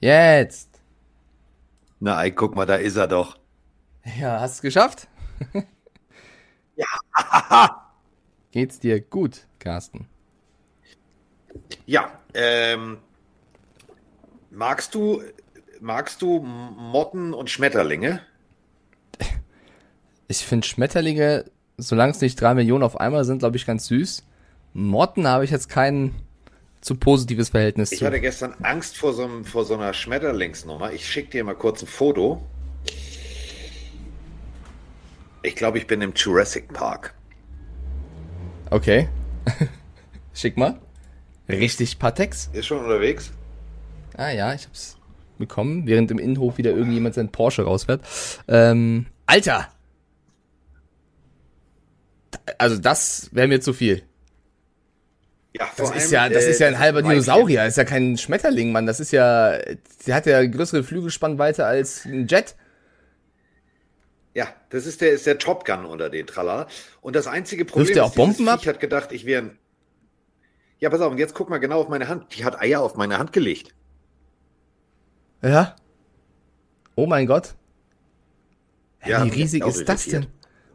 Jetzt. Na, ey, guck mal, da ist er doch. Ja, hast du geschafft? ja. Geht's dir gut, Carsten? Ja, ähm, magst du, magst du Motten und Schmetterlinge? Ich finde Schmetterlinge, solange es nicht drei Millionen auf einmal sind, glaube ich, ganz süß. Motten habe ich jetzt kein zu positives Verhältnis ich zu. Ich hatte gestern Angst vor so, einem, vor so einer Schmetterlingsnummer. Ich schicke dir mal kurz ein Foto. Ich glaube, ich bin im Jurassic Park. Okay. Schick mal. Richtig Patex. Ist schon unterwegs? Ah ja, ich hab's bekommen, während im Innenhof wieder irgendjemand seinen Porsche rausfährt. Ähm, Alter! Also das wäre mir zu viel. Ja, das ist ja, das äh, ist ja ein halber Dinosaurier, das ist ja kein Schmetterling, Mann. Das ist ja, der hat ja größere Flügelspannweite als ein Jet. Ja, das ist der, ist der Top Gun unter den Tralala. Und das einzige Problem Wirft der auch Bomben ab? Ich hat gedacht, ich wäre ein. Ja, pass auf, und jetzt guck mal genau auf meine Hand. Die hat Eier auf meine Hand gelegt. Ja. Oh mein Gott. Ja, Wie riesig ist das denn?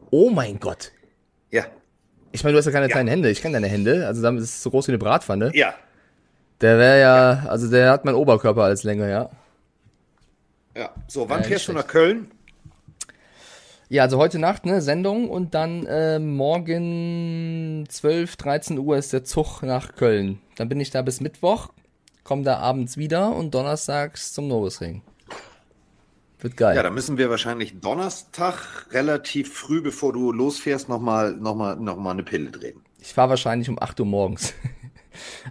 Oh mein Gott. Ja. Ich meine, du hast ja keine ja. kleinen Hände. Ich kenne deine Hände. Also damit ist es so groß wie eine Bratpfanne. Ja. Der wäre ja, also der hat meinen Oberkörper als Länge, ja. Ja. So, wann ja, fährst du nach Köln? Ja, also heute Nacht, ne, Sendung und dann äh, morgen 12, 13 Uhr ist der Zug nach Köln. Dann bin ich da bis Mittwoch, komme da abends wieder und donnerstags zum Novusring. Wird geil. Ja, da müssen wir wahrscheinlich Donnerstag relativ früh, bevor du losfährst, nochmal noch mal, noch mal eine Pille drehen. Ich fahre wahrscheinlich um 8 Uhr morgens.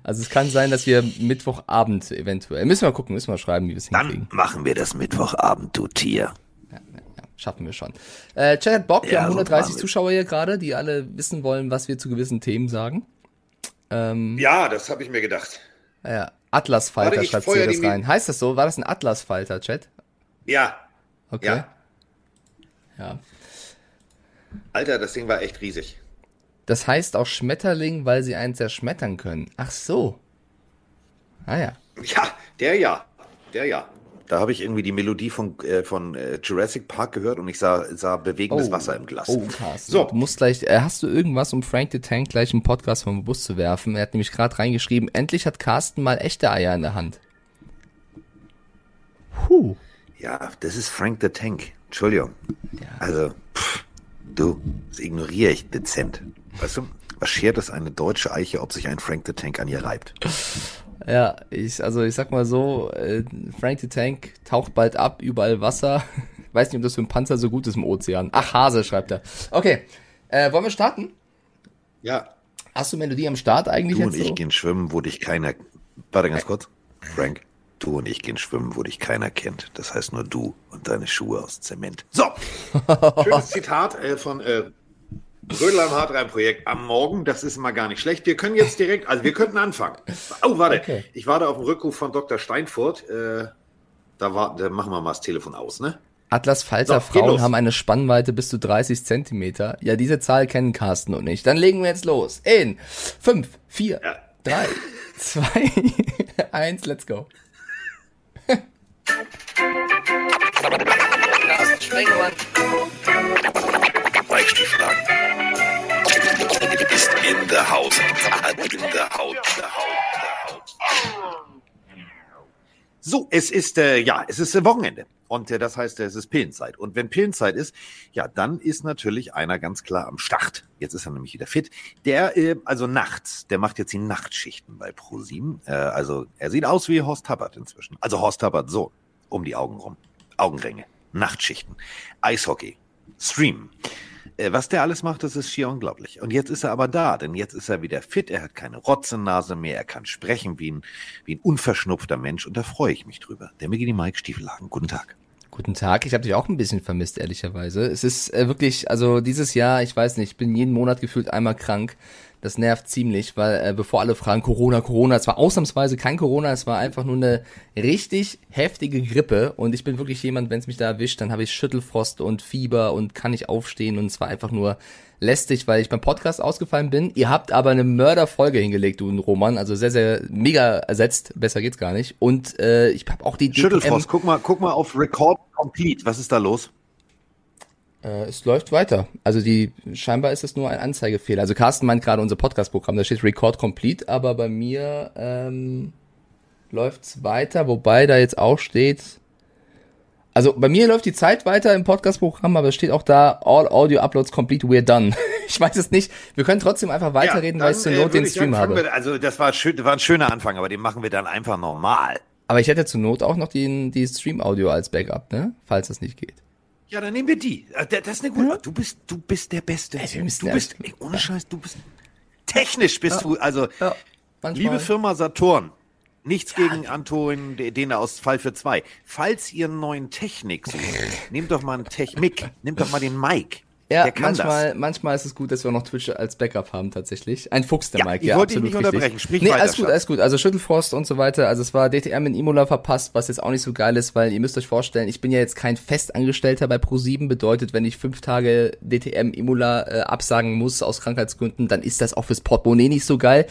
Also es kann sein, dass wir Mittwochabend eventuell. Müssen wir gucken, müssen wir schreiben, wie wir es hinkriegen. Dann machen wir das Mittwochabend, du Tier. Ja, ja, schaffen wir schon. Äh, Chat hat Bock, wir haben 130 so Zuschauer hier gerade, die alle wissen wollen, was wir zu gewissen Themen sagen. Ähm, ja, das habe ich mir gedacht. Ja, Atlasfalter schreibt hier das rein. Heißt das so? War das ein Atlasfalter, Chat? Ja. Okay. Ja. ja. Alter, das Ding war echt riesig. Das heißt auch Schmetterling, weil sie einen zerschmettern können. Ach so. Ah ja. Ja, der ja. Der ja. Da habe ich irgendwie die Melodie von, äh, von äh, Jurassic Park gehört und ich sah, sah bewegendes oh. Wasser im Glas. Oh, Carsten. So. Du musst gleich, äh, hast du irgendwas, um Frank the Tank gleich im Podcast vom Bus zu werfen? Er hat nämlich gerade reingeschrieben, endlich hat Carsten mal echte Eier in der Hand. Puh. Ja, das ist Frank the Tank. Entschuldigung. Ja. Also, pff, du, das ignoriere ich dezent. Weißt du, was schert es eine deutsche Eiche, ob sich ein Frank the Tank an ihr reibt? Ja, ich, also ich sag mal so, äh, Frank the Tank taucht bald ab, überall Wasser. Weiß nicht, ob das für einen Panzer so gut ist im Ozean. Ach, Hase, schreibt er. Okay, äh, wollen wir starten? Ja. Hast du Melodie am Start eigentlich? Du und ich so? gehen schwimmen, wo dich keiner. Warte ganz kurz. Frank. Du und ich gehen schwimmen, wo dich keiner kennt. Das heißt nur du und deine Schuhe aus Zement. So, schönes Zitat äh, von äh, Rödel am Hartrein-Projekt am Morgen. Das ist mal gar nicht schlecht. Wir können jetzt direkt, also wir könnten anfangen. Oh, warte. Okay. Ich warte auf den Rückruf von Dr. Steinfurt. Äh, da, war, da machen wir mal das Telefon aus, ne? Atlas Falter so, Frauen haben eine Spannweite bis zu 30 Zentimeter. Ja, diese Zahl kennen Carsten und ich. Dann legen wir jetzt los. In 5, 4, 3, 2, 1, let's go. So, es ist äh, ja, es ist äh, Wochenende und äh, das heißt, es ist Pillenzeit. Und wenn Pillenzeit ist, ja, dann ist natürlich einer ganz klar am Start. Jetzt ist er nämlich wieder fit. Der, äh, also nachts, der macht jetzt die Nachtschichten bei ProSieben. Äh, also er sieht aus wie Horst Tappert inzwischen. Also Horst Tappert so um die Augen rum. Augenringe, Nachtschichten, Eishockey, Stream. Äh, was der alles macht, das ist schier unglaublich. Und jetzt ist er aber da, denn jetzt ist er wieder fit, er hat keine Rotzennase mehr, er kann sprechen wie ein, wie ein unverschnupfter Mensch und da freue ich mich drüber. Der Migini Mike Stiefelhagen, guten Tag. Guten Tag, ich habe dich auch ein bisschen vermisst, ehrlicherweise. Es ist äh, wirklich, also dieses Jahr, ich weiß nicht, ich bin jeden Monat gefühlt einmal krank. Das nervt ziemlich, weil äh, bevor alle fragen, Corona, Corona, es war ausnahmsweise kein Corona, es war einfach nur eine richtig heftige Grippe und ich bin wirklich jemand, wenn es mich da erwischt, dann habe ich Schüttelfrost und Fieber und kann nicht aufstehen und es war einfach nur lästig, weil ich beim Podcast ausgefallen bin. Ihr habt aber eine Mörderfolge hingelegt, du und Roman, also sehr, sehr mega ersetzt, besser geht's gar nicht. Und äh, ich habe auch die Schüttelfrost, guck mal, guck mal auf Record Complete, was ist da los? Äh, es läuft weiter. Also die scheinbar ist es nur ein Anzeigefehler. Also Carsten meint gerade unser Podcast-Programm, da steht Record Complete, aber bei mir ähm, läuft's weiter, wobei da jetzt auch steht. Also bei mir läuft die Zeit weiter im Podcast-Programm, aber es steht auch da All Audio Uploads Complete, we're done. ich weiß es nicht. Wir können trotzdem einfach weiterreden, ja, weil ich zur Not äh, den Stream habe. Wir, also das war, schön, war ein schöner Anfang, aber den machen wir dann einfach normal. Aber ich hätte zur Not auch noch die, die Stream-Audio als Backup, ne? Falls das nicht geht. Ja, dann nehmen wir die. Äh, das ist eine gute. Ja. Du bist, du bist der Beste. Ey, du bist, ey, ohne Scheiß, du bist technisch bist ja. du. Also, ja. liebe Firma Saturn, nichts gegen Anton, den aus Fall für zwei. Falls ihr einen neuen Technik sucht, nehmt doch mal einen Technik, nehmt doch mal den Mike. Ja, manchmal, das. manchmal ist es gut, dass wir auch noch Twitch als Backup haben tatsächlich. Ein Fuchs, der ja, Mike. Ich ja, wollte ihn nicht richtig. unterbrechen. Sprich nee, weiter, alles gut, alles gut. Also Schüttelfrost und so weiter. Also es war DTM in Imola verpasst, was jetzt auch nicht so geil ist, weil ihr müsst euch vorstellen, ich bin ja jetzt kein Festangestellter bei Pro7. Bedeutet, wenn ich fünf Tage DTM Imola äh, absagen muss aus Krankheitsgründen, dann ist das auch fürs Portemonnaie nicht so geil.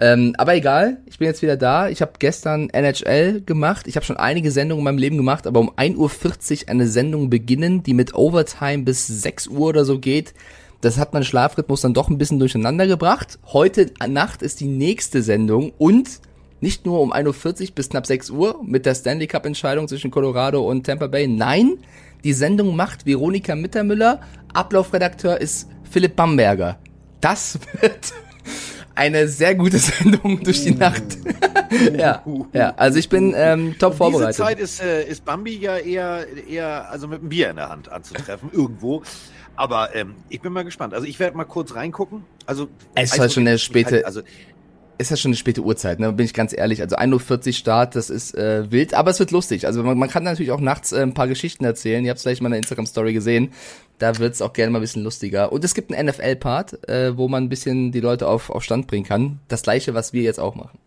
Ähm, aber egal, ich bin jetzt wieder da. Ich habe gestern NHL gemacht. Ich habe schon einige Sendungen in meinem Leben gemacht, aber um 1.40 Uhr eine Sendung beginnen, die mit Overtime bis 6 Uhr oder so geht das hat mein Schlafrhythmus dann doch ein bisschen durcheinander gebracht. Heute Nacht ist die nächste Sendung und nicht nur um 1.40 Uhr bis knapp 6 Uhr mit der Stanley Cup Entscheidung zwischen Colorado und Tampa Bay. Nein, die Sendung macht Veronika Mittermüller. Ablaufredakteur ist Philipp Bamberger. Das wird eine sehr gute Sendung durch die Nacht. ja, ja, also ich bin ähm, top Und vorbereitet. Diese Zeit ist, äh, ist Bambi ja eher, eher also mit einem Bier in der Hand anzutreffen, irgendwo. Aber ähm, ich bin mal gespannt. Also ich werde mal kurz reingucken. Also es ist halt schon eine späte, halt, also ist ja schon eine späte Uhrzeit, ne? Bin ich ganz ehrlich. Also 1.40 Uhr Start, das ist äh, wild, aber es wird lustig. Also man, man kann natürlich auch nachts äh, ein paar Geschichten erzählen. Ihr habt es vielleicht mal in der Instagram-Story gesehen. Da wird's auch gerne mal ein bisschen lustiger. Und es gibt einen NFL-Part, äh, wo man ein bisschen die Leute auf, auf Stand bringen kann. Das gleiche, was wir jetzt auch machen.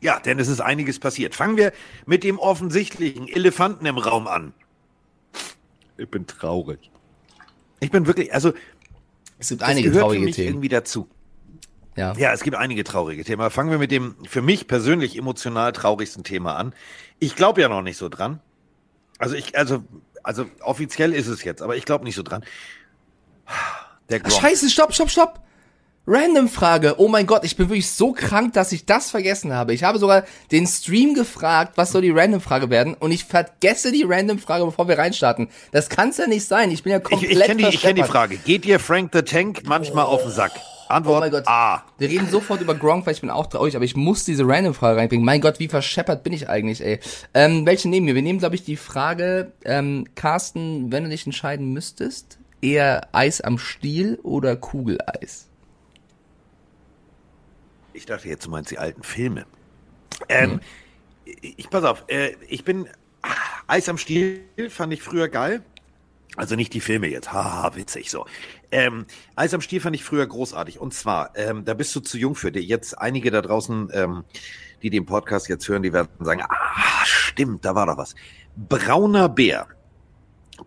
Ja, denn es ist einiges passiert. Fangen wir mit dem offensichtlichen Elefanten im Raum an. Ich bin traurig. Ich bin wirklich, also es gibt einige traurige Themen irgendwie dazu. Ja. ja, es gibt einige traurige Themen. Fangen wir mit dem für mich persönlich emotional traurigsten Thema an. Ich glaube ja noch nicht so dran. Also ich, also, also offiziell ist es jetzt, aber ich glaube nicht so dran. Der Ach, Scheiße, stopp, stopp, stopp. Random Frage. Oh mein Gott, ich bin wirklich so krank, dass ich das vergessen habe. Ich habe sogar den Stream gefragt, was soll die Random Frage werden und ich vergesse die Random Frage, bevor wir reinstarten. Das kann's ja nicht sein. Ich bin ja komplett Ich, ich kenne die, kenn die Frage. Geht dir Frank the Tank manchmal oh. auf den Sack? Antwort oh mein Gott. A. Wir reden sofort über Gronk, weil ich bin auch traurig, aber ich muss diese Random Frage reinbringen. Mein Gott, wie verscheppert bin ich eigentlich, ey. Ähm, welche nehmen wir? Wir nehmen, glaube ich, die Frage, ähm, Carsten, wenn du dich entscheiden müsstest, eher Eis am Stiel oder Kugeleis? Ich dachte jetzt, du meinst die alten Filme. Ähm, mhm. Ich pass auf, äh, ich bin ach, Eis am Stiel fand ich früher geil. Also nicht die Filme jetzt, haha, witzig so. Ähm, Eis am Stiel fand ich früher großartig. Und zwar, ähm, da bist du zu jung für dich. Jetzt einige da draußen, ähm, die den Podcast jetzt hören, die werden sagen, ah, stimmt, da war doch was. Brauner Bär.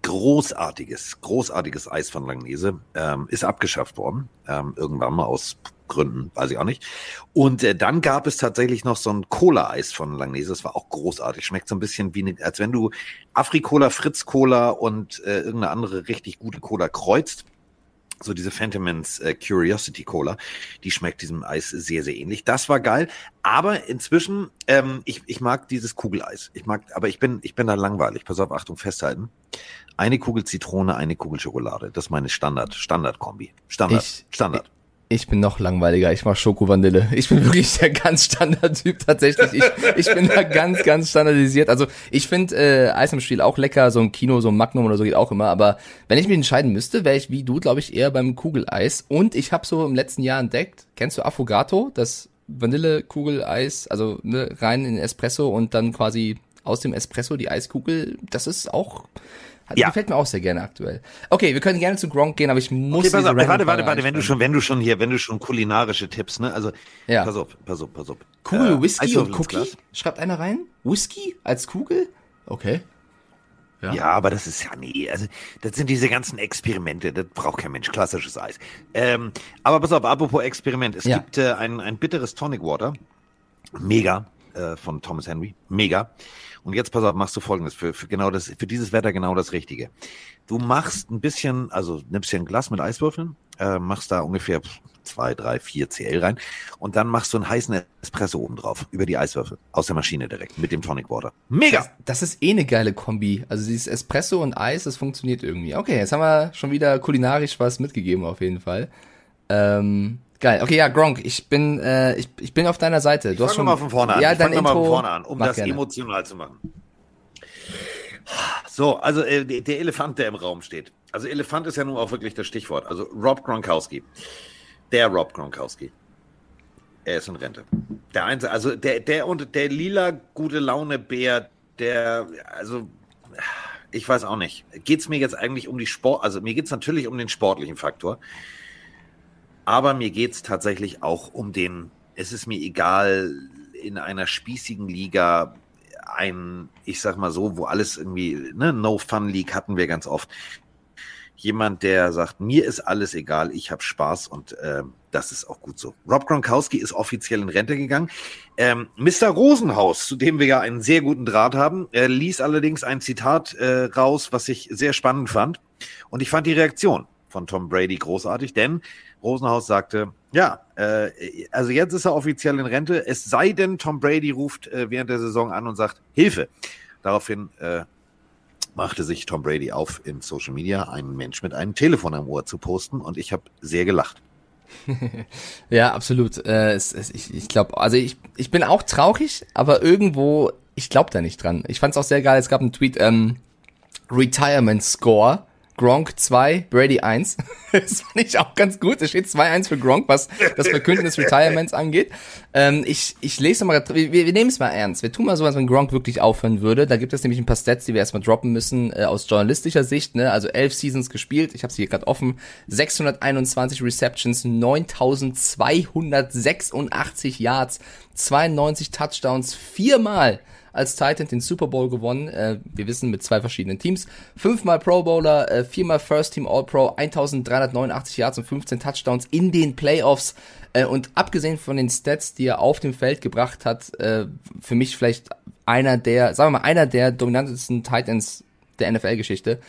Großartiges, großartiges Eis von Langnese. Ähm, ist abgeschafft worden. Ähm, irgendwann mal aus Gründen, weiß ich auch nicht. Und äh, dann gab es tatsächlich noch so ein Cola-Eis von Langnese. Das war auch großartig. Schmeckt so ein bisschen wie, ne, als wenn du Afri-Cola, Fritz-Cola und äh, irgendeine andere richtig gute Cola kreuzt. So diese Phantomans äh, Curiosity Cola, die schmeckt diesem Eis sehr, sehr ähnlich. Das war geil. Aber inzwischen, ähm, ich, ich mag dieses Kugeleis. Ich mag, aber ich bin, ich bin da langweilig. Pass auf, Achtung, festhalten. Eine Kugel Zitrone, eine Kugel Schokolade. Das ist meine Standard, Standard-Kombi. Standard, ich, Standard. Ich bin noch langweiliger. Ich mach Schoko-Vanille. Ich bin wirklich der ganz Standard-Typ tatsächlich. Ich, ich bin da ganz, ganz standardisiert. Also ich finde äh, Eis im Stiel auch lecker. So ein Kino, so ein Magnum oder so geht auch immer. Aber wenn ich mich entscheiden müsste, wäre ich wie du, glaube ich, eher beim Kugeleis. Und ich habe so im letzten Jahr entdeckt, kennst du Affogato? Das Vanille-Kugeleis, also ne, rein in Espresso und dann quasi aus dem Espresso, die Eiskugel, das ist auch, ja. gefällt mir auch sehr gerne aktuell. Okay, wir können gerne zu Gronk gehen, aber ich muss okay, pass auf, warte, warte, warte, wenn du schon, wenn du schon hier, wenn du schon kulinarische Tipps, ne, also, ja. pass auf, pass auf, pass auf. Cool, äh, Whisky und Cookie? Schreibt einer rein? Whisky als Kugel? Okay. Ja. ja, aber das ist ja nee, also das sind diese ganzen Experimente, das braucht kein Mensch, klassisches Eis. Ähm, aber pass auf, apropos Experiment, es ja. gibt äh, ein, ein bitteres Tonic Water, mega, äh, von Thomas Henry, mega. Und jetzt pass auf, machst du folgendes, für, für genau das, für dieses Wetter genau das Richtige. Du machst ein bisschen, also nimmst dir ein Glas mit Eiswürfeln, äh, machst da ungefähr zwei, drei, vier CL rein und dann machst du einen heißen Espresso oben drauf, über die Eiswürfel, aus der Maschine direkt, mit dem Tonic Water. Mega! Das, das, ist eh eine geile Kombi. Also dieses Espresso und Eis, das funktioniert irgendwie. Okay, jetzt haben wir schon wieder kulinarisch was mitgegeben auf jeden Fall. Ähm, geil. Okay, ja, Gronk, ich bin, äh, ich, ich bin auf deiner Seite. Du ich hast schon mal von vorne an. Ja, dann mal von vorne an, um das gerne. emotional zu machen. So, also äh, der Elefant, der im Raum steht. Also Elefant ist ja nun auch wirklich das Stichwort. Also Rob Gronkowski. Der Rob Gronkowski. Er ist in Rente. Der einzige, also der, der und der lila gute Laune Bär, der, also ich weiß auch nicht. Geht es mir jetzt eigentlich um die Sport, also mir geht es natürlich um den sportlichen Faktor. Aber mir geht es tatsächlich auch um den, es ist mir egal, in einer spießigen Liga ein, ich sag mal so, wo alles irgendwie, ne, No Fun League hatten wir ganz oft jemand, der sagt, mir ist alles egal, ich habe Spaß und äh, das ist auch gut so. Rob Gronkowski ist offiziell in Rente gegangen. Ähm, Mr. Rosenhaus, zu dem wir ja einen sehr guten Draht haben, äh, ließ allerdings ein Zitat äh, raus, was ich sehr spannend fand. Und ich fand die Reaktion von Tom Brady großartig, denn Rosenhaus sagte, ja, äh, also jetzt ist er offiziell in Rente, es sei denn, Tom Brady ruft äh, während der Saison an und sagt, Hilfe. Daraufhin äh, machte sich Tom Brady auf, in Social Media einen Mensch mit einem Telefon am Ohr zu posten und ich habe sehr gelacht. ja, absolut. Äh, es, es, ich ich glaube, also ich, ich bin auch traurig, aber irgendwo, ich glaube da nicht dran. Ich fand es auch sehr geil, es gab einen Tweet, ähm, Retirement Score Gronk 2, Brady 1. das fand ich auch ganz gut. Es steht 2-1 für Gronk, was das Verkünden des Retirements angeht. Ähm, ich, ich lese mal, wir, wir nehmen es mal ernst. Wir tun mal so, als wenn Gronk wirklich aufhören würde. Da gibt es nämlich ein paar Stats, die wir erstmal droppen müssen, äh, aus journalistischer Sicht. Ne? Also elf Seasons gespielt, ich habe sie hier gerade offen. 621 Receptions, 9286 Yards, 92 Touchdowns, viermal als Titan den Super Bowl gewonnen. Äh, wir wissen mit zwei verschiedenen Teams. Fünfmal Pro Bowler, äh, viermal First Team All Pro, 1389 Yards und 15 Touchdowns in den Playoffs. Äh, und abgesehen von den Stats, die er auf dem Feld gebracht hat, äh, für mich vielleicht einer der, sagen wir mal, einer der dominantesten Titans der NFL-Geschichte.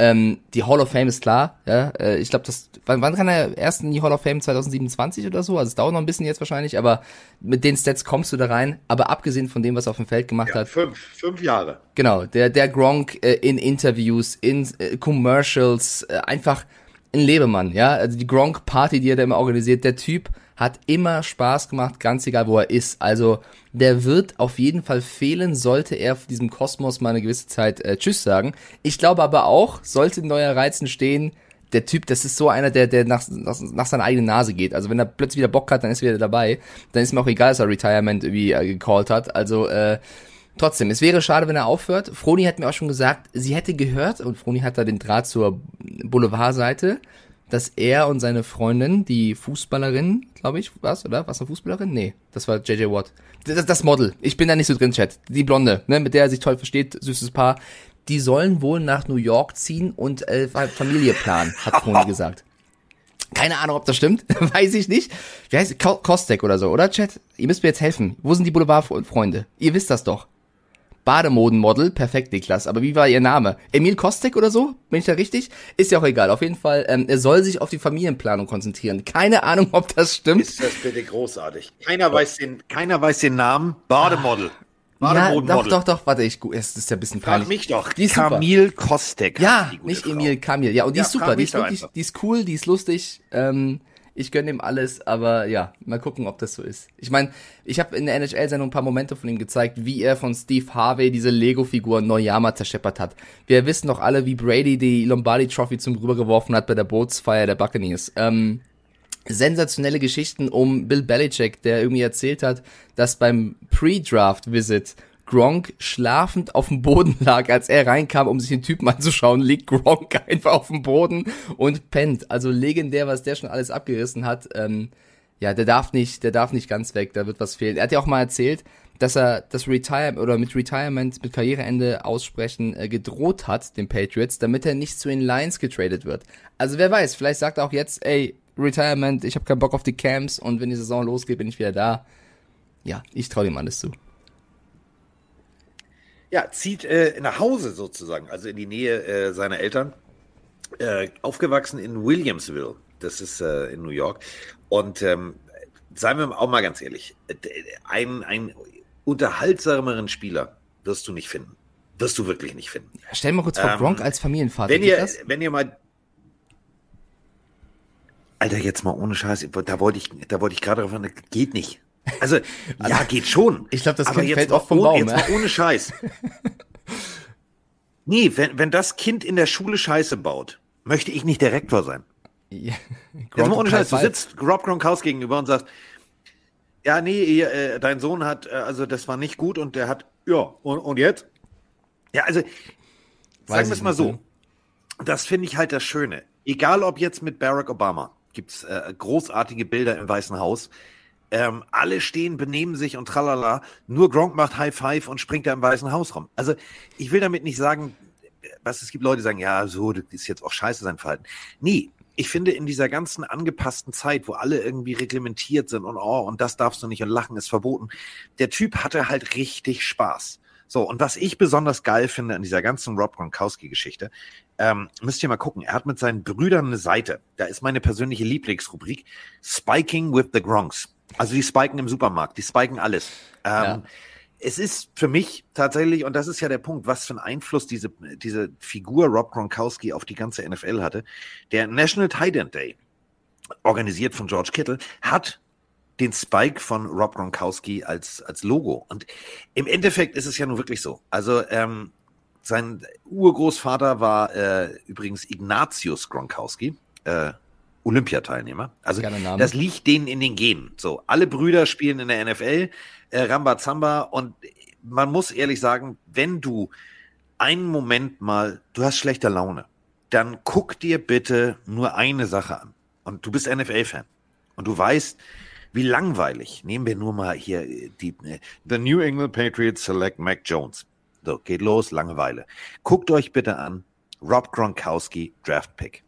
Ähm, die Hall of Fame ist klar. Ja, äh, ich glaube, das wann, wann kann er erst in die Hall of Fame 2027 oder so? Also es dauert noch ein bisschen jetzt wahrscheinlich, aber mit den Stats kommst du da rein. Aber abgesehen von dem, was er auf dem Feld gemacht ja, hat. Fünf, fünf Jahre. Genau, der der Gronk äh, in Interviews, in äh, Commercials, äh, einfach ein Lebemann. Ja, also die Gronk Party, die er da immer organisiert, der Typ hat immer Spaß gemacht, ganz egal wo er ist. Also der wird auf jeden Fall fehlen, sollte er diesem Kosmos mal eine gewisse Zeit äh, Tschüss sagen. Ich glaube aber auch, sollte ein neuer Reizen stehen, der Typ, das ist so einer, der, der nach, nach, nach seiner eigenen Nase geht. Also wenn er plötzlich wieder Bock hat, dann ist er wieder dabei. Dann ist mir auch egal, dass er Retirement irgendwie äh, gecallt hat. Also äh, trotzdem, es wäre schade, wenn er aufhört. Froni hat mir auch schon gesagt, sie hätte gehört, und Froni hat da den Draht zur Boulevardseite, dass er und seine Freundin, die Fußballerin, glaube ich, was, oder? Was eine Fußballerin? Nee, das war JJ Watt. Das, das Model. Ich bin da nicht so drin, Chat. Die Blonde, ne, mit der er sich toll versteht, süßes Paar. Die sollen wohl nach New York ziehen und äh, Familie planen, hat Toni gesagt. Keine Ahnung, ob das stimmt. Weiß ich nicht. Wie heißt Kostek oder so, oder, Chat? Ihr müsst mir jetzt helfen. Wo sind die Boulevardfreunde? Ihr wisst das doch. Bademodenmodel, perfekt, Niklas. Aber wie war ihr Name? Emil Kostek oder so? Bin ich da richtig? Ist ja auch egal. Auf jeden Fall, ähm, er soll sich auf die Familienplanung konzentrieren. Keine Ahnung, ob das stimmt. Ist das bitte großartig. Keiner weiß den, keiner weiß den Namen. Bademodel. Ja, doch, doch, doch, warte, ich, es ist ja ein bisschen peinlich. Frag mich doch. Die ist Camille super. Kostek. Ja, nicht Frau. Emil, Camille. Ja, und die ja, ist super, die ist wirklich, die ist cool, die ist lustig. Ähm, ich gönne ihm alles, aber ja, mal gucken, ob das so ist. Ich meine, ich habe in der NHL-Sendung ein paar Momente von ihm gezeigt, wie er von Steve Harvey diese Lego-Figur Neuyama zerscheppert hat. Wir wissen doch alle, wie Brady die Lombardi-Trophy zum rübergeworfen hat bei der Bootsfeier der Buccaneers. Ähm, sensationelle Geschichten um Bill Belichick, der irgendwie erzählt hat, dass beim Pre-Draft-Visit Gronk schlafend auf dem Boden lag, als er reinkam, um sich den Typen anzuschauen, liegt Gronk einfach auf dem Boden und pennt. Also legendär, was der schon alles abgerissen hat. Ähm, ja, der darf nicht, der darf nicht ganz weg, da wird was fehlen. Er hat ja auch mal erzählt, dass er das Retire oder mit Retirement, mit Karriereende aussprechen äh, gedroht hat, den Patriots, damit er nicht zu den Lions getradet wird. Also wer weiß, vielleicht sagt er auch jetzt, ey, Retirement, ich habe keinen Bock auf die Camps und wenn die Saison losgeht, bin ich wieder da. Ja, ich traue ihm alles zu. Ja, zieht äh, nach Hause sozusagen, also in die Nähe äh, seiner Eltern. Äh, aufgewachsen in Williamsville, das ist äh, in New York. Und ähm, seien wir auch mal ganz ehrlich, ein, ein unterhaltsameren Spieler wirst du nicht finden. Wirst du wirklich nicht finden. Stell mal kurz vor, ähm, Gronk als Familienvater. Wenn ihr, wenn ihr mal. Alter, jetzt mal ohne Scheiß, da wollte ich, da wollte ich gerade drauf an, geht nicht. Also, ja, geht schon. Ich glaube, das aber kind fällt oft vom Baum. Jetzt mal ohne Scheiß. nee, wenn, wenn das Kind in der Schule Scheiße baut, möchte ich nicht Direktor sein. Ja. Jetzt mal ohne Scheiß, du sitzt Rob Gronkhaus gegenüber und sagst, ja, nee, äh, dein Sohn hat, äh, also das war nicht gut und der hat, ja, und, und jetzt? Ja, also, sagen wir es mal so. Ne? Das finde ich halt das Schöne. Egal ob jetzt mit Barack Obama, gibt's äh, großartige Bilder im Weißen Haus. Ähm, alle stehen, benehmen sich und tralala. Nur Gronk macht High Five und springt da im Weißen Haus rum. Also, ich will damit nicht sagen, was es gibt Leute, die sagen, ja, so, das ist jetzt auch scheiße sein Verhalten. Nee, ich finde, in dieser ganzen angepassten Zeit, wo alle irgendwie reglementiert sind und oh, und das darfst du nicht und Lachen ist verboten, der Typ hatte halt richtig Spaß. So, und was ich besonders geil finde an dieser ganzen Rob Gronkowski-Geschichte, ähm, müsst ihr mal gucken, er hat mit seinen Brüdern eine Seite, da ist meine persönliche Lieblingsrubrik, Spiking with the Gronks. Also die spiken im Supermarkt, die spiken alles. Ähm, ja es ist für mich tatsächlich, und das ist ja der Punkt, was für einen Einfluss diese, diese Figur Rob Gronkowski auf die ganze NFL hatte. Der National Tight End Day, organisiert von George Kittle, hat den Spike von Rob Gronkowski als, als Logo. Und im Endeffekt ist es ja nun wirklich so. Also, ähm, sein Urgroßvater war äh, übrigens Ignatius Gronkowski, äh, Olympiateilnehmer. Also das liegt denen in den Genen. So, alle Brüder spielen in der NFL äh, Rambazamba. Und man muss ehrlich sagen, wenn du einen Moment mal, du hast schlechte Laune, dann guck dir bitte nur eine Sache an. Und du bist NFL-Fan. Und du weißt, wie langweilig. Nehmen wir nur mal hier die äh, The New England Patriots Select Mac Jones. So, geht los, Langeweile. Guckt euch bitte an, Rob Gronkowski Draft Pick.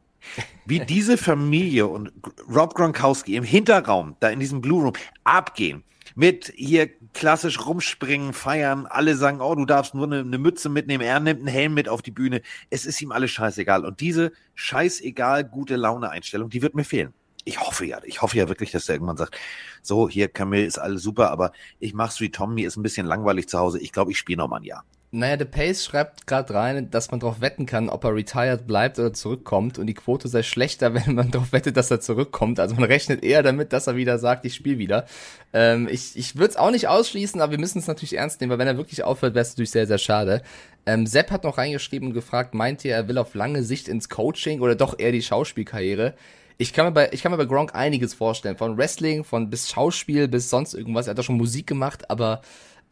Wie diese Familie und Rob Gronkowski im Hinterraum, da in diesem Blue Room, abgehen mit hier klassisch rumspringen, feiern. Alle sagen, oh, du darfst nur eine, eine, Mütze mitnehmen. Er nimmt einen Helm mit auf die Bühne. Es ist ihm alles scheißegal. Und diese scheißegal gute Laune-Einstellung, die wird mir fehlen. Ich hoffe ja, ich hoffe ja wirklich, dass er irgendwann sagt, so, hier, Camille ist alles super, aber ich mach's wie Tom, mir ist ein bisschen langweilig zu Hause. Ich glaube, ich spiele noch mal ein Jahr. Naja, The Pace schreibt gerade rein, dass man darauf wetten kann, ob er retired bleibt oder zurückkommt und die Quote sei schlechter, wenn man darauf wettet, dass er zurückkommt. Also man rechnet eher damit, dass er wieder sagt, ich spiele wieder. Ähm, ich ich würde es auch nicht ausschließen, aber wir müssen es natürlich ernst nehmen, weil wenn er wirklich aufhört, wäre es natürlich sehr, sehr schade. Ähm, Sepp hat noch reingeschrieben und gefragt, meint ihr, er will auf lange Sicht ins Coaching oder doch eher die Schauspielkarriere? Ich kann mir bei, ich kann mir bei Gronk einiges vorstellen. Von Wrestling, von bis Schauspiel, bis sonst irgendwas. Er hat da schon Musik gemacht, aber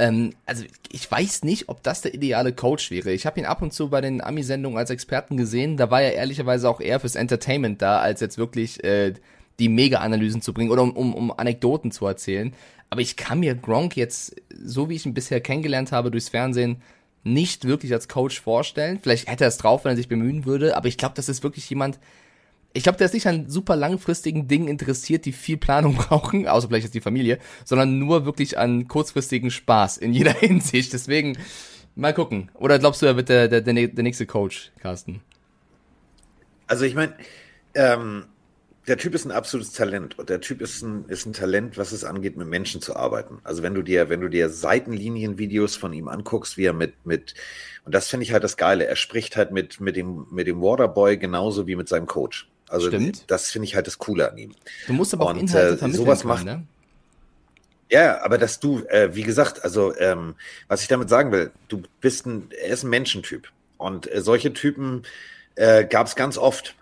ähm, also ich weiß nicht, ob das der ideale Coach wäre. Ich habe ihn ab und zu bei den Ami-Sendungen als Experten gesehen. Da war er ehrlicherweise auch eher fürs Entertainment da, als jetzt wirklich äh, die Mega-Analysen zu bringen oder um, um, um Anekdoten zu erzählen. Aber ich kann mir Gronk jetzt, so wie ich ihn bisher kennengelernt habe durchs Fernsehen, nicht wirklich als Coach vorstellen. Vielleicht hätte er es drauf, wenn er sich bemühen würde, aber ich glaube, das ist wirklich jemand, ich glaube, der ist nicht an super langfristigen Dingen interessiert, die viel Planung brauchen, außer vielleicht jetzt die Familie, sondern nur wirklich an kurzfristigen Spaß in jeder Hinsicht. Deswegen mal gucken. Oder glaubst du, er wird der, der, der, nächste Coach, Carsten? Also ich meine, ähm, der Typ ist ein absolutes Talent und der Typ ist ein, ist ein Talent, was es angeht, mit Menschen zu arbeiten. Also wenn du dir, wenn du dir Seitenlinienvideos von ihm anguckst, wie er mit, mit, und das finde ich halt das Geile, er spricht halt mit, mit dem, mit dem Waterboy genauso wie mit seinem Coach. Also Stimmt. das finde ich halt das Coole an ihm. Du musst aber auch und, Inhalte äh, vermitteln sowas können, macht, ne? Ja, aber dass du, äh, wie gesagt, also ähm, was ich damit sagen will, du bist ein, er ist ein Menschentyp und äh, solche Typen äh, gab es ganz oft.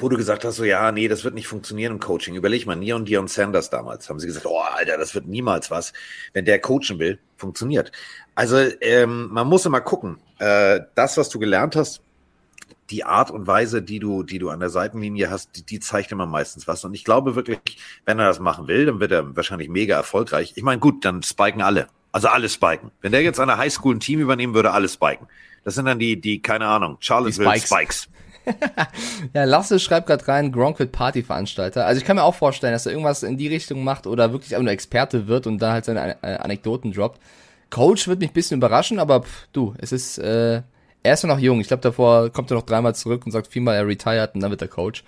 wo du gesagt hast, so ja, nee, das wird nicht funktionieren im Coaching. Überleg mal, Neon Dion Sanders damals, haben sie gesagt, oh, Alter, das wird niemals was. Wenn der coachen will, funktioniert. Also ähm, man muss immer gucken, äh, das, was du gelernt hast, die Art und Weise, die du, die du an der Seitenlinie hast, die, die zeigt immer meistens was. Und ich glaube wirklich, wenn er das machen will, dann wird er wahrscheinlich mega erfolgreich. Ich meine, gut, dann spiken alle. Also alle spiken. Wenn der jetzt an der Highschool ein Team übernehmen würde, alle spiken. Das sind dann die, die, keine Ahnung, Charlottesville Spikes. Spikes. ja, Lasse schreibt gerade rein, Gronk wird Partyveranstalter. Also ich kann mir auch vorstellen, dass er irgendwas in die Richtung macht oder wirklich einfach nur Experte wird und da halt seine Anekdoten droppt. Coach wird mich ein bisschen überraschen, aber pff, du, es ist, äh, er ist ja noch jung. Ich glaube, davor kommt er noch dreimal zurück und sagt viermal, er retired und dann wird er Coach.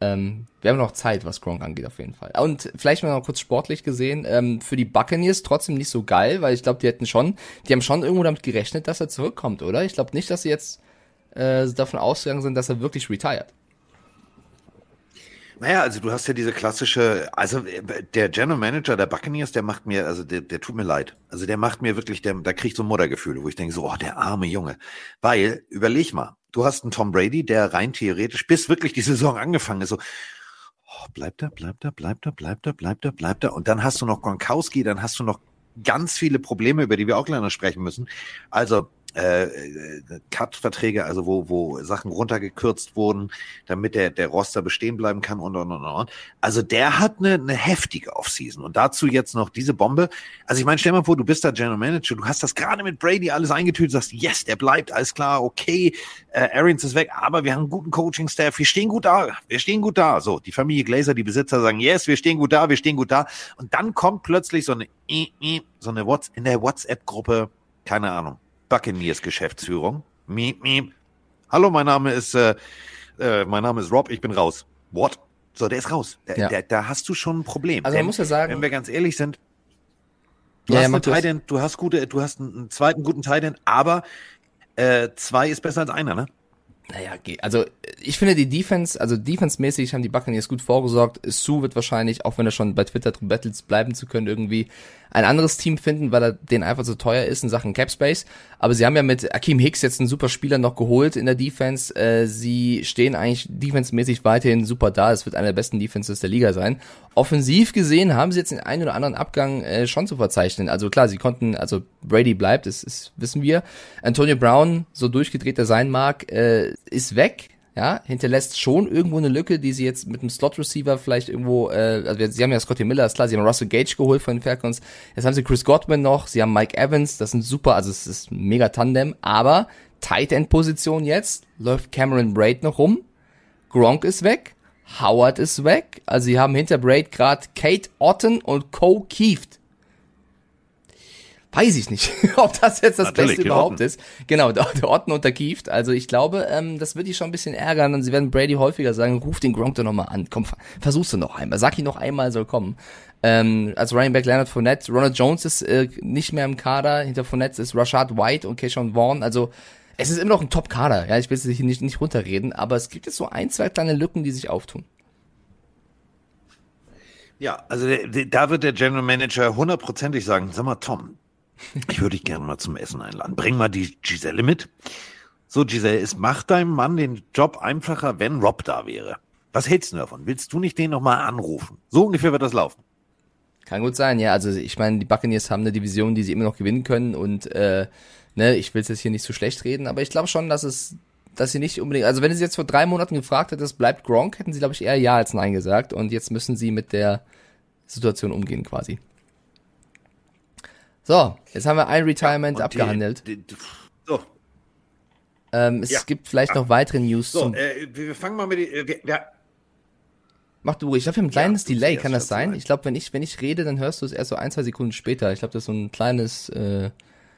Ähm, wir haben noch Zeit, was Gronk angeht, auf jeden Fall. Und vielleicht mal noch kurz sportlich gesehen, ähm, für die Buccaneers trotzdem nicht so geil, weil ich glaube, die hätten schon, die haben schon irgendwo damit gerechnet, dass er zurückkommt, oder? Ich glaube nicht, dass sie jetzt äh, davon ausgegangen sind, dass er wirklich retired. Naja, also du hast ja diese klassische, also der General Manager der Buccaneers, der macht mir, also der, der tut mir leid. Also der macht mir wirklich, der, da kriegt so Muttergefühle, wo ich denke so, oh, der arme Junge. Weil, überleg mal, du hast einen Tom Brady, der rein theoretisch, bis wirklich die Saison angefangen ist, so, oh, bleibt er, bleibt er, bleibt er, bleibt er, bleibt er, bleibt er. Und dann hast du noch Gronkowski, dann hast du noch ganz viele Probleme, über die wir auch gleich noch sprechen müssen. Also äh, äh, Cut-Verträge, also wo, wo Sachen runtergekürzt wurden, damit der, der Roster bestehen bleiben kann und, und, und, und. Also der hat eine, eine heftige Offseason. Und dazu jetzt noch diese Bombe. Also ich meine, stell mal vor, du bist da General Manager, du hast das gerade mit Brady alles eingetütet, sagst, yes, der bleibt, alles klar, okay, äh, Arians ist weg, aber wir haben einen guten Coaching-Staff, wir stehen gut da, wir stehen gut da. So, die Familie Glazer, die Besitzer sagen, yes, wir stehen gut da, wir stehen gut da. Und dann kommt plötzlich so eine, so eine What's in der WhatsApp-Gruppe, keine Ahnung, Buccaneers Geschäftsführung. Miep, miep. Hallo, mein Name ist, äh, äh, mein Name ist Rob, ich bin raus. What? So, der ist raus. Da, ja. da hast du schon ein Problem. Also man muss ja sagen, wenn wir ganz ehrlich sind, du ja, hast einen Titan, du hast gute, du hast einen zweiten guten Titan, aber äh, zwei ist besser als einer, ne? Naja, also ich finde die Defense, also defense-mäßig haben die Buccaneers gut vorgesorgt. Sue wird wahrscheinlich, auch wenn er schon bei Twitter drum battles, bleiben zu können, irgendwie ein anderes Team finden, weil er den einfach so teuer ist in Sachen Cap Space. Aber sie haben ja mit Akeem Hicks jetzt einen super Spieler noch geholt in der Defense. Äh, sie stehen eigentlich defensemäßig weiterhin super da. Es wird einer der besten Defenses der Liga sein. Offensiv gesehen haben sie jetzt den einen oder anderen Abgang äh, schon zu verzeichnen. Also klar, sie konnten, also Brady bleibt, das, das wissen wir. Antonio Brown, so durchgedreht er sein mag, äh, ist weg ja, hinterlässt schon irgendwo eine Lücke, die sie jetzt mit einem Slot-Receiver vielleicht irgendwo, äh, also sie haben ja Scotty Miller, ist klar, sie haben Russell Gage geholt von den Falcons, jetzt haben sie Chris Godwin noch, sie haben Mike Evans, das sind super, also es ist mega Tandem, aber Tight End Position jetzt, läuft Cameron Braid noch rum, Gronk ist weg, Howard ist weg, also sie haben hinter Braid gerade Kate Otten und Cole Keeft weiß ich nicht, ob das jetzt das Natürlich, Beste überhaupt ist. Genau, der, der Orten unterkieft. Also ich glaube, ähm, das wird die schon ein bisschen ärgern und sie werden Brady häufiger sagen, ruf den Gronk doch nochmal an. Komm, versuch's doch noch einmal. Sag ihn noch einmal, soll kommen. Ähm, also Ryan Beck, Leonard Fournette, Ronald Jones ist äh, nicht mehr im Kader. Hinter Fournette ist Rashad White und Keishon Vaughn. Also es ist immer noch ein Top-Kader. Ja, ich will es hier nicht, nicht runterreden, aber es gibt jetzt so ein, zwei kleine Lücken, die sich auftun. Ja, also da wird der General Manager hundertprozentig sagen, sag mal, Tom, ich würde dich gerne mal zum Essen einladen. Bring mal die Giselle mit. So, Giselle, es macht deinem Mann den Job einfacher, wenn Rob da wäre. Was hältst du davon? Willst du nicht den nochmal anrufen? So ungefähr wird das laufen. Kann gut sein, ja. Also ich meine, die Buccaneers haben eine Division, die sie immer noch gewinnen können und äh, ne, ich will es jetzt hier nicht so schlecht reden, aber ich glaube schon, dass es, dass sie nicht unbedingt, also wenn sie jetzt vor drei Monaten gefragt hätte, es bleibt Gronk, hätten sie glaube ich eher ja als nein gesagt und jetzt müssen sie mit der Situation umgehen quasi. So, jetzt haben wir ein Retirement ja, abgehandelt. Die, die, so. Ähm, es ja. gibt vielleicht noch weitere News. So, äh, wir fangen mal mit. Äh, wir, wir, Mach du ruhig. Ich habe hier ein kleines ja, Delay, kann das sein? Ich glaube, wenn ich, wenn ich rede, dann hörst du es erst so ein, zwei Sekunden später. Ich glaube, das ist so ein kleines äh,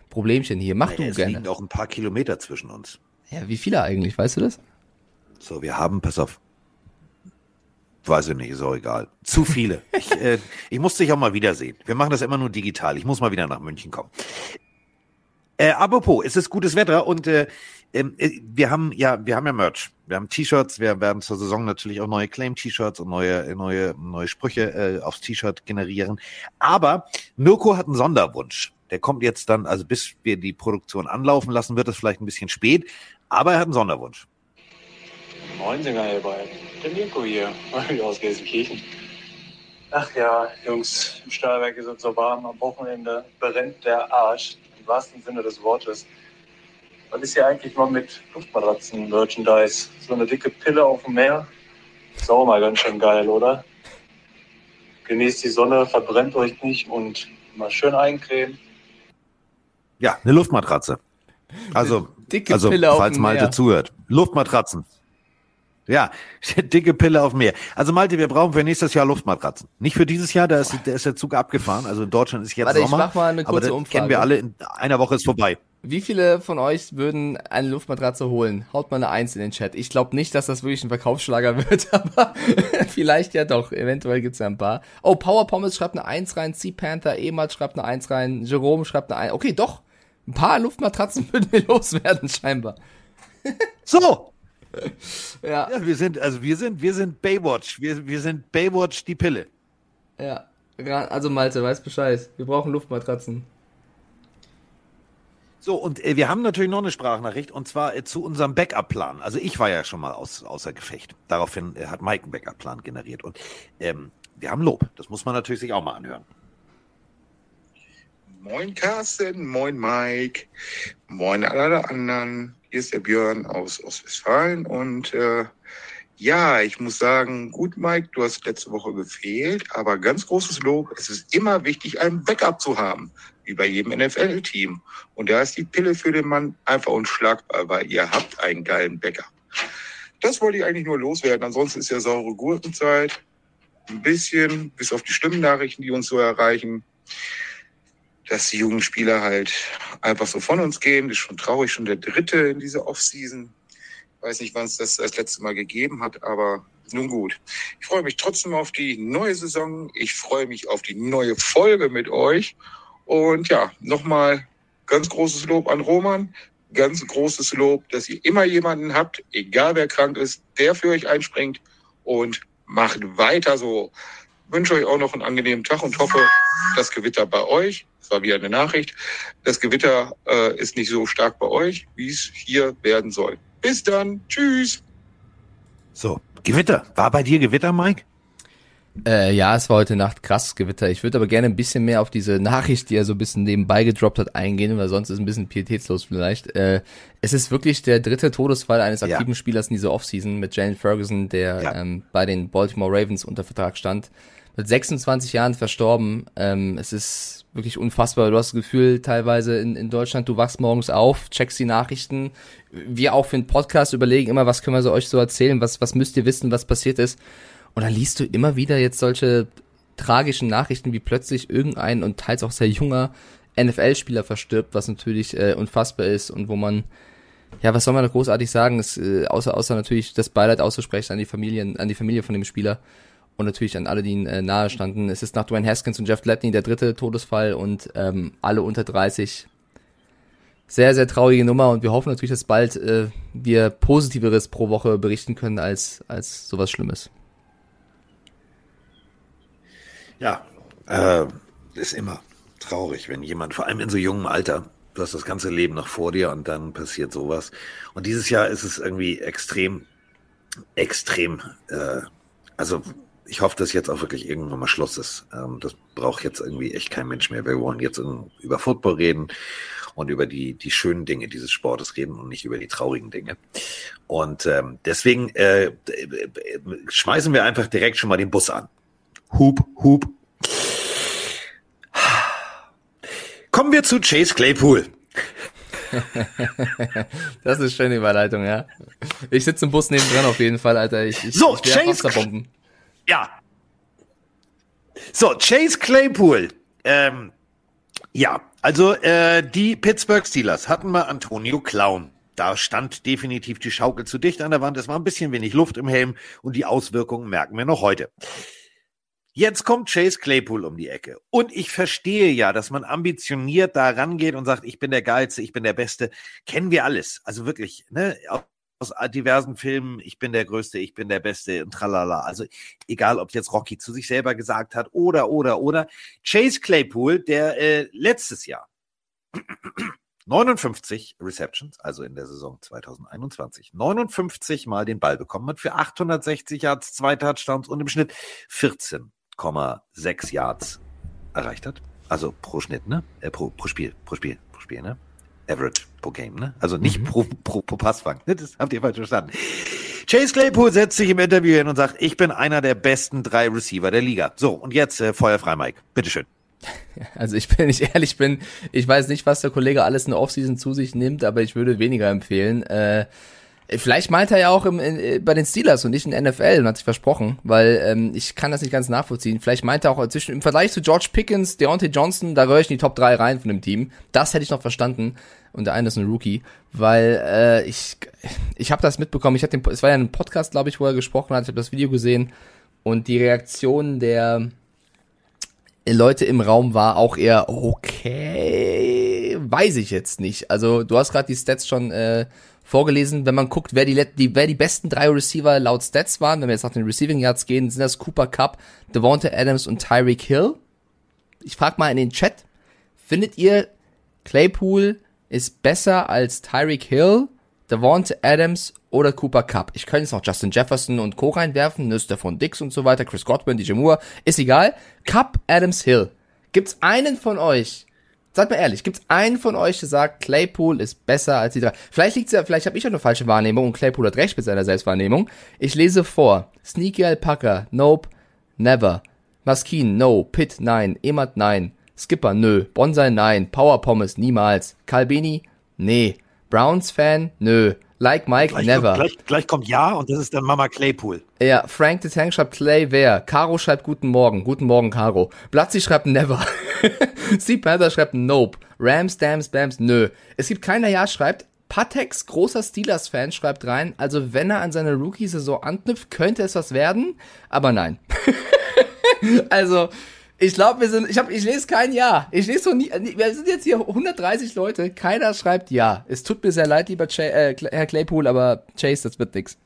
Problemchen hier. Mach naja, du es gerne. Es liegen auch ein paar Kilometer zwischen uns. Ja, wie viele eigentlich? Weißt du das? So, wir haben, pass auf, Weiß ich nicht, ist auch egal. Zu viele. ich, äh, ich muss dich auch mal wiedersehen. Wir machen das immer nur digital. Ich muss mal wieder nach München kommen. Äh, apropos, es ist gutes Wetter und äh, ähm, äh, wir haben ja, wir haben ja Merch. Wir haben T-Shirts. Wir werden zur Saison natürlich auch neue Claim-T-Shirts und neue, neue, neue Sprüche äh, aufs T-Shirt generieren. Aber Mirko hat einen Sonderwunsch. Der kommt jetzt dann, also bis wir die Produktion anlaufen lassen, wird es vielleicht ein bisschen spät. Aber er hat einen Sonderwunsch. Moin, Singer hier bei der Mirko hier, aus Gelsenkirchen. Ach ja, Jungs, im Stahlwerk ist es so warm. Am Wochenende brennt der Arsch, im wahrsten Sinne des Wortes. Was ist hier eigentlich mal mit Luftmatratzen-Merchandise? So eine dicke Pille auf dem Meer? Ist auch mal ganz schön geil, oder? Genießt die Sonne, verbrennt euch nicht und mal schön eincremen. Ja, eine Luftmatratze. Also, Dicke also Pille auf falls dem Malte Meer. zuhört. Luftmatratzen. Ja, dicke Pille auf Meer. Also Malte, wir brauchen für nächstes Jahr Luftmatratzen. Nicht für dieses Jahr, da ist, da ist der Zug abgefahren. Also in Deutschland ist jetzt Warte, ich Sommer. mach mal eine aber kurze das Umfrage. kennen wir alle, in einer Woche ist vorbei. Wie viele von euch würden eine Luftmatratze holen? Haut mal eine Eins in den Chat. Ich glaube nicht, dass das wirklich ein Verkaufsschlager wird, aber vielleicht ja doch. Eventuell gibt's ja ein paar. Oh, Power Pommes schreibt eine Eins rein, Sea Panther, Emat schreibt eine Eins rein, Jerome schreibt eine Eins. Okay, doch. Ein paar Luftmatratzen würden wir loswerden, scheinbar. So, Ja, ja, wir sind, also wir sind, wir sind Baywatch. Wir, wir sind Baywatch die Pille. ja. Also Malte, weiß Bescheid. Wir brauchen Luftmatratzen. So, und äh, wir haben natürlich noch eine Sprachnachricht und zwar äh, zu unserem Backup-Plan. Also ich war ja schon mal aus, außer Gefecht. Daraufhin äh, hat Mike einen Backup-Plan generiert. Und ähm, wir haben Lob. Das muss man natürlich sich auch mal anhören. Moin Carsten, moin Mike, moin alle anderen. Hier ist der Björn aus Ostwestfalen und äh, ja, ich muss sagen, gut Mike, du hast letzte Woche gefehlt, aber ganz großes Lob. Es ist immer wichtig, ein Backup zu haben, wie bei jedem NFL-Team. Und da ist die Pille für den Mann einfach unschlagbar, weil ihr habt einen geilen Backup. Das wollte ich eigentlich nur loswerden. Ansonsten ist ja saure Gurkenzeit. Ein bisschen, bis auf die schlimmen Nachrichten, die uns so erreichen dass die jungen Spieler halt einfach so von uns gehen. Das ist schon traurig, schon der dritte in dieser Offseason. Weiß nicht, wann es das das letzte Mal gegeben hat, aber nun gut. Ich freue mich trotzdem auf die neue Saison. Ich freue mich auf die neue Folge mit euch. Und ja, nochmal ganz großes Lob an Roman. Ganz großes Lob, dass ihr immer jemanden habt, egal wer krank ist, der für euch einspringt und macht weiter so. Wünsche euch auch noch einen angenehmen Tag und hoffe, das Gewitter bei euch, das war wieder eine Nachricht, das Gewitter äh, ist nicht so stark bei euch, wie es hier werden soll. Bis dann, tschüss. So, Gewitter. War bei dir Gewitter, Mike? Äh, ja, es war heute Nacht krass Gewitter. Ich würde aber gerne ein bisschen mehr auf diese Nachricht, die er so ein bisschen nebenbei gedroppt hat, eingehen, weil sonst ist es ein bisschen pietätslos vielleicht. Äh, es ist wirklich der dritte Todesfall eines Ja. aktiven Spielers in dieser Offseason mit Jalen Ferguson, der Ja. ähm, bei den Baltimore Ravens unter Vertrag stand. Mit 26 Jahren verstorben. Ähm, es ist wirklich unfassbar. Du hast das Gefühl, teilweise in, in Deutschland, du wachst morgens auf, checkst die Nachrichten. Wir auch für den Podcast überlegen immer, was können wir so euch so erzählen, was, was müsst ihr wissen, was passiert ist. Und dann liest du immer wieder jetzt solche tragischen Nachrichten, wie plötzlich irgendein und teils auch sehr junger NFL-Spieler verstirbt, was natürlich äh, unfassbar ist und wo man, ja, was soll man da großartig sagen, ist, äh, außer, außer natürlich das Beileid auszusprechen an die Familien, an die Familie von dem Spieler und natürlich an alle, die ihm äh, nahe standen. Es ist nach Dwayne Haskins und Jeff Gladney der dritte Todesfall und ähm, alle unter 30. Sehr, sehr traurige Nummer und wir hoffen natürlich, dass bald äh, wir Positiveres pro Woche berichten können als, als sowas Schlimmes. Ja, äh, ist immer traurig, wenn jemand, vor allem in so jungem Alter, du hast das ganze Leben noch vor dir und dann passiert sowas. Und dieses Jahr ist es irgendwie extrem, extrem, äh, also ich hoffe, dass jetzt auch wirklich irgendwann mal Schluss ist. Ähm, das braucht jetzt irgendwie echt kein Mensch mehr. Wir wollen jetzt ähm, über Football reden und über die, die schönen Dinge dieses Sportes reden und nicht über die traurigen Dinge. Und ähm, deswegen äh, schmeißen wir einfach direkt schon mal den Bus an. Hup, hup. Kommen wir zu Chase Claypool. Das ist schöne Überleitung, ja. Ich sitze im Bus nebendran auf jeden Fall, Alter. Ich, ich, So, ich Chase-. Ja. So, Chase Claypool. Ähm, ja, also äh, die Pittsburgh Steelers hatten mal Antonio Clown. Da stand definitiv die Schaukel zu dicht an der Wand. Es war ein bisschen wenig Luft im Helm und die Auswirkungen merken wir noch heute. Jetzt kommt Chase Claypool um die Ecke. Und ich verstehe ja, dass man ambitioniert da rangeht und sagt, ich bin der Geilste, ich bin der Beste. Kennen wir alles. Also wirklich, ne? Aus diversen Filmen, ich bin der Größte, ich bin der Beste und tralala. Also egal, ob jetzt Rocky zu sich selber gesagt hat oder, oder, oder. Chase Claypool, der äh, letztes Jahr 59 Receptions, also in der Saison 2021. 59 Mal den Ball bekommen hat für 860 Yards, zwei Touchdowns und im Schnitt 14,6 Yards erreicht hat. Also pro Schnitt, ne? Äh, pro, pro Spiel, pro Spiel, pro Spiel, ne? Average pro Game, ne? Also nicht mhm. pro, pro, pro Passfang. Das habt ihr falsch verstanden. Chase Claypool setzt sich im Interview hin und sagt, ich bin einer der besten drei Receiver der Liga. So, und jetzt äh, feuerfrei, Mike. Bitteschön. Also ich bin nicht ehrlich bin, ich weiß nicht, was der Kollege alles in der Offseason zu sich nimmt, aber ich würde weniger empfehlen. Äh, vielleicht meint er ja auch im, in, äh, bei den Steelers und nicht in NFL und hat sich versprochen, weil ähm, ich kann das nicht ganz nachvollziehen. Vielleicht meint er auch zwischen im Vergleich zu George Pickens, Deontay Johnson, da gehöre ich in die Top 3 rein von dem Team. Das hätte ich noch verstanden. Und der eine ist ein Rookie, weil äh, ich ich habe das mitbekommen. Ich hatte den, es war ja ein Podcast, glaube ich, wo er gesprochen hat. Ich habe das Video gesehen und die Reaktion der Leute im Raum war auch eher okay, weiß ich jetzt nicht. Also du hast gerade die Stats schon äh, vorgelesen. Wenn man guckt, wer die, die, wer die besten drei Receiver laut Stats waren, wenn wir jetzt nach den Receiving Yards gehen, sind das Cooper Cup, Devonta Adams und Tyreek Hill. Ich frage mal in den Chat, findet ihr Claypool ist besser als Tyreek Hill, Devonta Adams oder Cooper Cup. Ich könnte jetzt noch Justin Jefferson und Co. reinwerfen, Nüster von Dix und so weiter, Chris Godwin, DJ Moore, ist egal. Cup, Adams, Hill. Gibt's einen von euch, seid mal ehrlich, gibt's einen von euch, der sagt, Claypool ist besser als die drei? Vielleicht liegt's ja, vielleicht habe ich auch eine falsche Wahrnehmung und Claypool hat recht mit seiner Selbstwahrnehmung. Ich lese vor. Sneaky Alpaca, nope, never. Maskin, no. Pitt, nein. Emert, nein. Skipper, nö. Bonsai, nein. Power Pommes, niemals. Calbini, nee. Browns Fan, nö. Like Mike, gleich never. Kommt, gleich, gleich, kommt Ja und das ist dann Mama Claypool. Ja, Frank the Tank schreibt Clay, wer? Caro schreibt Guten Morgen. Guten Morgen, Caro. Blatzi schreibt Never. Steve Panther schreibt Nope. Rams, Dams, Bams, nö. Es gibt keiner Ja schreibt. Patex, großer Steelers-Fan, schreibt rein, also wenn er an seine Rookie-Saison anknüpft, könnte es was werden, aber nein. also, ich glaube, wir sind, ich habe, ich lese kein Ja. Ich lese so nie, wir sind jetzt hier 130 Leute, keiner schreibt Ja. Es tut mir sehr leid, lieber Ch äh, Herr Claypool, aber Chase, das wird nix.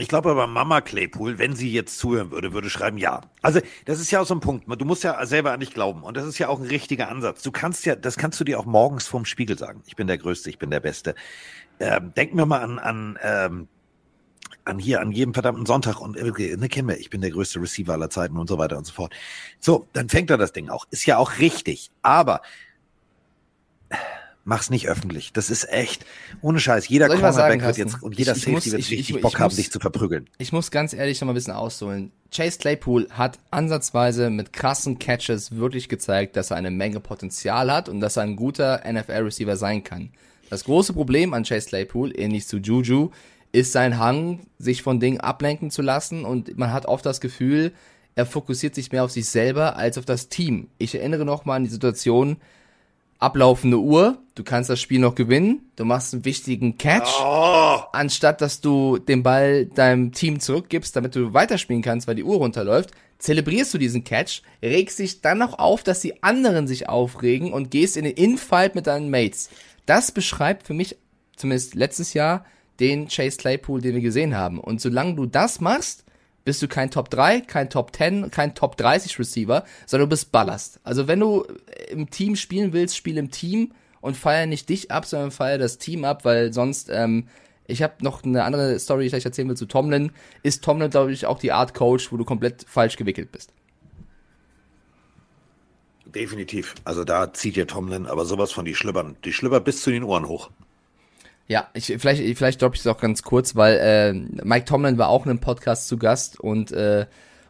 Ich glaube aber Mama Claypool, wenn sie jetzt zuhören würde, würde schreiben ja. Also das ist ja auch so ein Punkt. Du musst ja selber an dich glauben und das ist ja auch ein richtiger Ansatz. Du kannst ja, das kannst du dir auch morgens vorm Spiegel sagen. Ich bin der Größte, ich bin der Beste. Ähm, denken wir mal an, an ähm, an hier, an jedem verdammten Sonntag und äh, ne, kennen wir, ich bin der größte Receiver aller Zeiten und so weiter und so fort. So, dann fängt er das Ding auch. Ist ja auch richtig. Aber mach's nicht öffentlich. Das ist echt ohne Scheiß. Jeder Cornerback wird jetzt und jeder ich, Safety muss, wird ich, richtig ich, Bock haben, muss, dich zu verprügeln. Ich muss ganz ehrlich noch mal ein bisschen ausholen. Chase Claypool hat ansatzweise mit krassen Catches wirklich gezeigt, dass er eine Menge Potenzial hat und dass er ein guter NFL-Receiver sein kann. Das große Problem an Chase Claypool, ähnlich zu Juju, ist sein Hang, sich von Dingen ablenken zu lassen und man hat oft das Gefühl, er fokussiert sich mehr auf sich selber als auf das Team. Ich erinnere noch mal an die Situation, ablaufende Uhr, du kannst das Spiel noch gewinnen, du machst einen wichtigen Catch, oh. anstatt dass du den Ball deinem Team zurückgibst, damit du weiterspielen kannst, weil die Uhr runterläuft, zelebrierst du diesen Catch, regst dich dann noch auf, dass die anderen sich aufregen und gehst in den Infight mit deinen Mates. Das beschreibt für mich, zumindest letztes Jahr, den Chase Claypool, den wir gesehen haben. Und solange du das machst, bist du kein Top 3, kein Top 10, kein Top 30 Receiver, sondern du bist Ballast. Also wenn du im Team spielen willst, spiel im Team und feier nicht dich ab, sondern feier das Team ab, weil sonst, ähm, ich habe noch eine andere Story, die ich gleich erzählen will zu Tomlin. Ist Tomlin, glaube ich, auch die Art Coach, wo du komplett falsch gewickelt bist? Definitiv. Also da zieht ihr Tomlin aber sowas von die Schlüppern. Die Schlüpper bis zu den Ohren hoch. Ja, ich, vielleicht, vielleicht droppe ich es auch ganz kurz, weil äh, Mike Tomlin war auch in einem Podcast zu Gast und äh,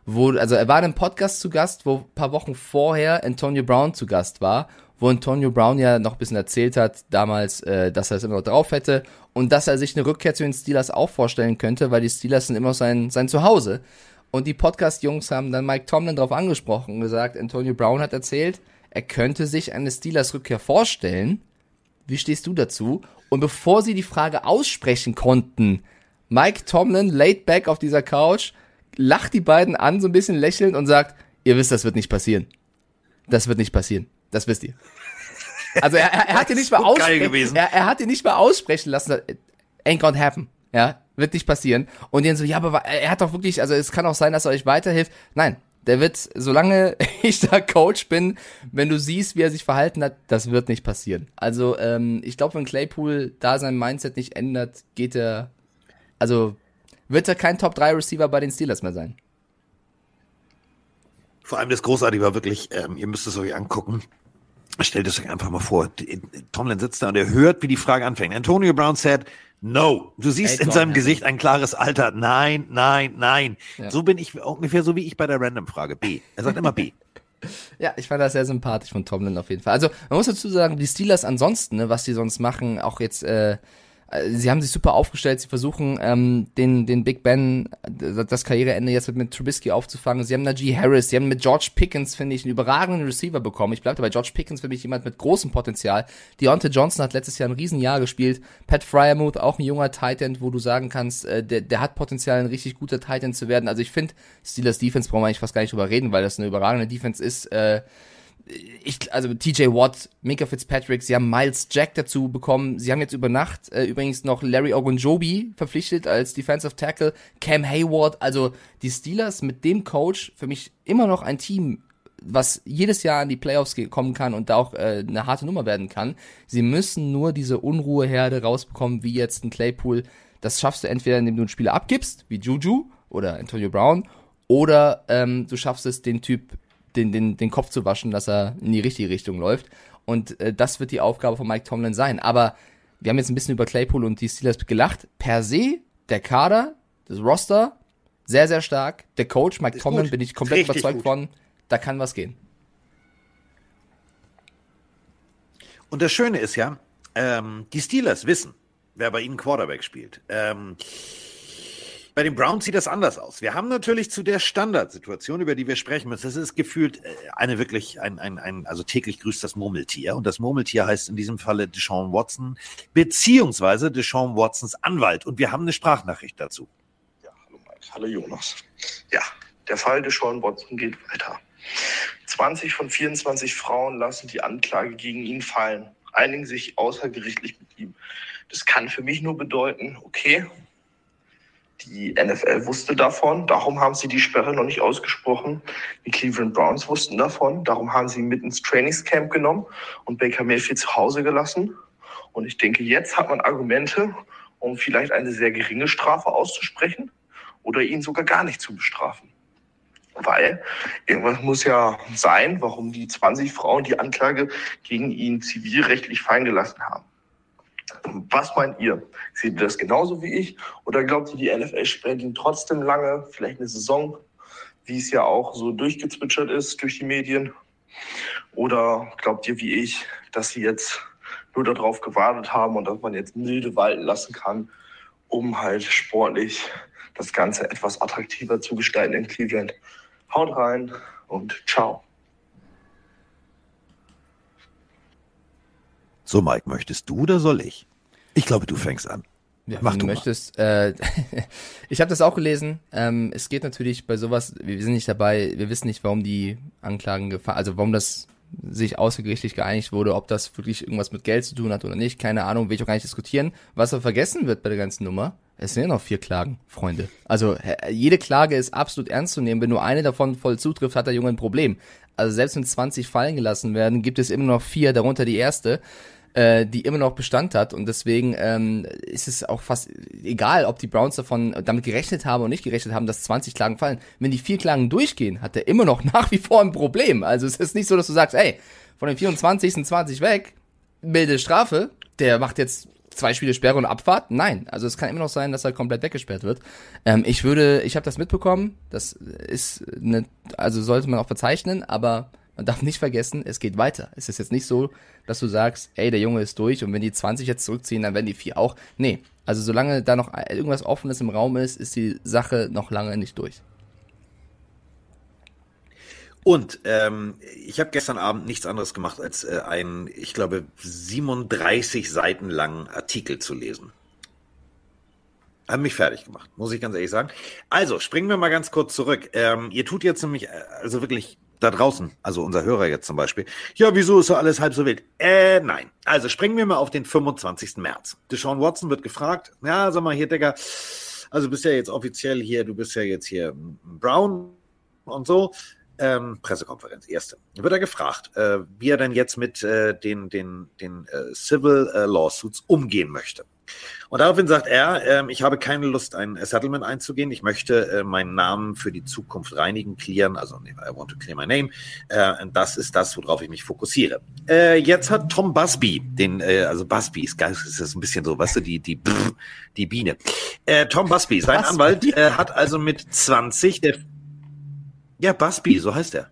wo, also er war in einem Podcast zu Gast, wo paar Wochen vorher Antonio Brown zu Gast war, wo Antonio Brown ja noch ein bisschen erzählt hat, damals, äh, dass er es immer noch drauf hätte und dass er sich eine Rückkehr zu den Steelers auch vorstellen könnte, weil die Steelers sind immer noch sein, sein Zuhause. Und die Podcast-Jungs haben dann Mike Tomlin darauf angesprochen und gesagt, Antonio Brown hat erzählt, er könnte sich eine Steelers-Rückkehr vorstellen. Wie stehst du dazu? Und bevor sie die Frage aussprechen konnten, Mike Tomlin laid back auf dieser Couch, lacht die beiden an, so ein bisschen lächelnd und sagt, ihr wisst, das wird nicht passieren. Das wird nicht passieren. Das wisst ihr. Also er, er, er hat ihn nicht mal aussprechen, er, er hat ihn nicht mal aussprechen lassen. Ain't gonna happen. Ja, wird nicht passieren. Und dann so, ja, aber er hat doch wirklich, also es kann auch sein, dass er euch weiterhilft. Nein, Der wird, solange ich da Coach bin, wenn du siehst, wie er sich verhalten hat, das wird nicht passieren. Also ähm, ich glaube, wenn Claypool da sein Mindset nicht ändert, geht er, also wird er kein Top 3 Receiver bei den Steelers mehr sein. Vor allem das Großartige war wirklich, ähm, ihr müsst es euch angucken. Stellt es euch einfach mal vor. Tomlin sitzt da und er hört, wie die Frage anfängt. Antonio Brown said, no. Du siehst in seinem Gesicht ein klares Alter. Nein, nein, nein. Ja. So bin ich ungefähr so wie ich bei der Random-Frage. B. Er sagt immer B. Ja, ich fand das sehr sympathisch von Tomlin auf jeden Fall. Also man muss dazu sagen, die Steelers ansonsten, ne, was die sonst machen, auch jetzt äh, äh, sie haben sich super aufgestellt, sie versuchen ähm, den, den Big Ben, das Karriereende jetzt mit, Trubisky aufzufangen. Sie haben Najee Harris, sie haben mit George Pickens, finde ich, einen überragenden Receiver bekommen. Ich bleibe bei George Pickens für mich jemand mit großem Potenzial. Deontay Johnson hat letztes Jahr ein Riesenjahr gespielt. Pat Fryermuth, auch ein junger Titan, wo du sagen kannst, äh, der, der hat Potenzial, ein richtig guter Titan zu werden. Also ich finde, Steelers Defense brauchen wir eigentlich fast gar nicht drüber reden, weil das eine überragende Defense ist. Äh, ich, also TJ Watt, Mika Fitzpatrick, sie haben Miles Jack dazu bekommen. Sie haben jetzt über Nacht äh, übrigens noch Larry Ogunjobi verpflichtet als Defensive Tackle, Cam Hayward. Also die Steelers mit dem Coach für mich immer noch ein Team, was jedes Jahr in die Playoffs kommen kann und da auch äh, eine harte Nummer werden kann. Sie müssen nur diese Unruheherde rausbekommen, wie jetzt ein Claypool. Das schaffst du entweder, indem du einen Spieler abgibst, wie Juju oder Antonio Brown, oder ähm, du schaffst es, den Typ den, den, den Kopf zu waschen, dass er in die richtige Richtung läuft. Und äh, das wird die Aufgabe von Mike Tomlin sein. Aber wir haben jetzt ein bisschen über Claypool und die Steelers gelacht. Per se, der Kader, das Roster, sehr, sehr stark. Der Coach, Mike Tomlin, gut. bin ich komplett Richtig überzeugt gut. von, da kann was gehen. Und das Schöne ist ja, ähm, die Steelers wissen, wer bei ihnen Quarterback spielt. Ähm, bei den Browns sieht das anders aus. Wir haben natürlich zu der Standardsituation, über die wir sprechen müssen, das ist gefühlt äh, eine wirklich, ein, ein, ein, also täglich grüßt das Murmeltier. Und das Murmeltier heißt in diesem Falle Deshaun Watson, beziehungsweise Deshaun Watsons Anwalt. Und wir haben eine Sprachnachricht dazu. Ja, hallo Mike, hallo Jonas. Ja, der Fall Deshaun Watson geht weiter. 20 von 24 Frauen lassen die Anklage gegen ihn fallen, einigen sich außergerichtlich mit ihm. Das kann für mich nur bedeuten, okay, die NFL wusste davon, darum haben sie die Sperre noch nicht ausgesprochen. Die Cleveland Browns wussten davon, darum haben sie ihn mit ins Trainingscamp genommen und Baker Mayfield zu Hause gelassen. Und ich denke, jetzt hat man Argumente, um vielleicht eine sehr geringe Strafe auszusprechen oder ihn sogar gar nicht zu bestrafen. Weil irgendwas muss ja sein, warum die 20 Frauen die Anklage gegen ihn zivilrechtlich fallen gelassen haben. Was meint ihr? Seht ihr das genauso wie ich? Oder glaubt ihr, die NFL sperrt ihn trotzdem lange, vielleicht eine Saison, wie es ja auch so durchgezwitschert ist durch die Medien? Oder glaubt ihr wie ich, dass sie jetzt nur darauf gewartet haben und dass man jetzt milde walten lassen kann, um halt sportlich das Ganze etwas attraktiver zu gestalten in Cleveland? Haut rein und ciao. So, Mike, möchtest du oder soll ich? Ich glaube, du fängst an. Ja, Mach du, du möchtest. Äh, ich habe das auch gelesen. Ähm, es geht natürlich bei sowas, wir sind nicht dabei, wir wissen nicht, warum die Anklagen gefallen, also warum das sich außergerichtlich geeinigt wurde, ob das wirklich irgendwas mit Geld zu tun hat oder nicht, keine Ahnung, will ich auch gar nicht diskutieren. Was aber vergessen wird bei der ganzen Nummer, es sind ja noch vier Klagen, Freunde. Also jede Klage ist absolut ernst zu nehmen. Wenn nur eine davon voll zutrifft, hat der Junge ein Problem. Also selbst wenn 20 fallen gelassen werden, gibt es immer noch vier, darunter die erste äh, die immer noch Bestand hat und deswegen ähm, ist es auch fast egal, ob die Browns davon damit gerechnet haben oder nicht gerechnet haben, dass 20 Klagen fallen. Wenn die vier Klagen durchgehen, hat er immer noch nach wie vor ein Problem. Also es ist nicht so, dass du sagst, ey, von den 24 sind 20 weg, milde Strafe, der macht jetzt zwei Spiele Sperre und Abfahrt? Nein. Also es kann immer noch sein, dass er komplett weggesperrt wird. Ähm, ich würde, ich habe das mitbekommen. Das ist eine, also sollte man auch verzeichnen, aber man darf nicht vergessen, es geht weiter. Es ist jetzt nicht so, dass du sagst, ey, der Junge ist durch und wenn die 20 jetzt zurückziehen, dann werden die vier auch. Nee, also solange da noch irgendwas Offenes im Raum ist, ist die Sache noch lange nicht durch. Und ähm, ich habe gestern Abend nichts anderes gemacht, als äh, einen, ich glaube, 37 Seiten langen Artikel zu lesen. Haben mich fertig gemacht, muss ich ganz ehrlich sagen. Also, springen wir mal ganz kurz zurück. Ähm, ihr tut jetzt nämlich, äh, also wirklich da draußen, also unser Hörer jetzt zum Beispiel, ja, wieso ist so alles halb so wild? Äh, nein. Also springen wir mal auf den 25. März. Deshaun Watson wird gefragt, ja, sag mal hier, Digga, also bist ja jetzt offiziell hier, du bist ja jetzt hier Brown und so. Ähm, Pressekonferenz, erste. Wird er gefragt, äh, wie er denn jetzt mit äh, den, den, den äh, Civil äh, Lawsuits umgehen möchte. Und daraufhin sagt er, äh, ich habe keine Lust, ein Settlement einzugehen. Ich möchte äh, meinen Namen für die Zukunft reinigen, clearen. Also, I want to clear my name. Äh, das ist das, worauf ich mich fokussiere. Äh, jetzt hat Tom Busby, den, äh, also Busby ist, geil, ist das ein bisschen so, weißt du, die, die, brr, die Biene. Äh, Tom Busby, sein Busby. Anwalt, hat also mit 20, der, ja, Busby, so heißt er.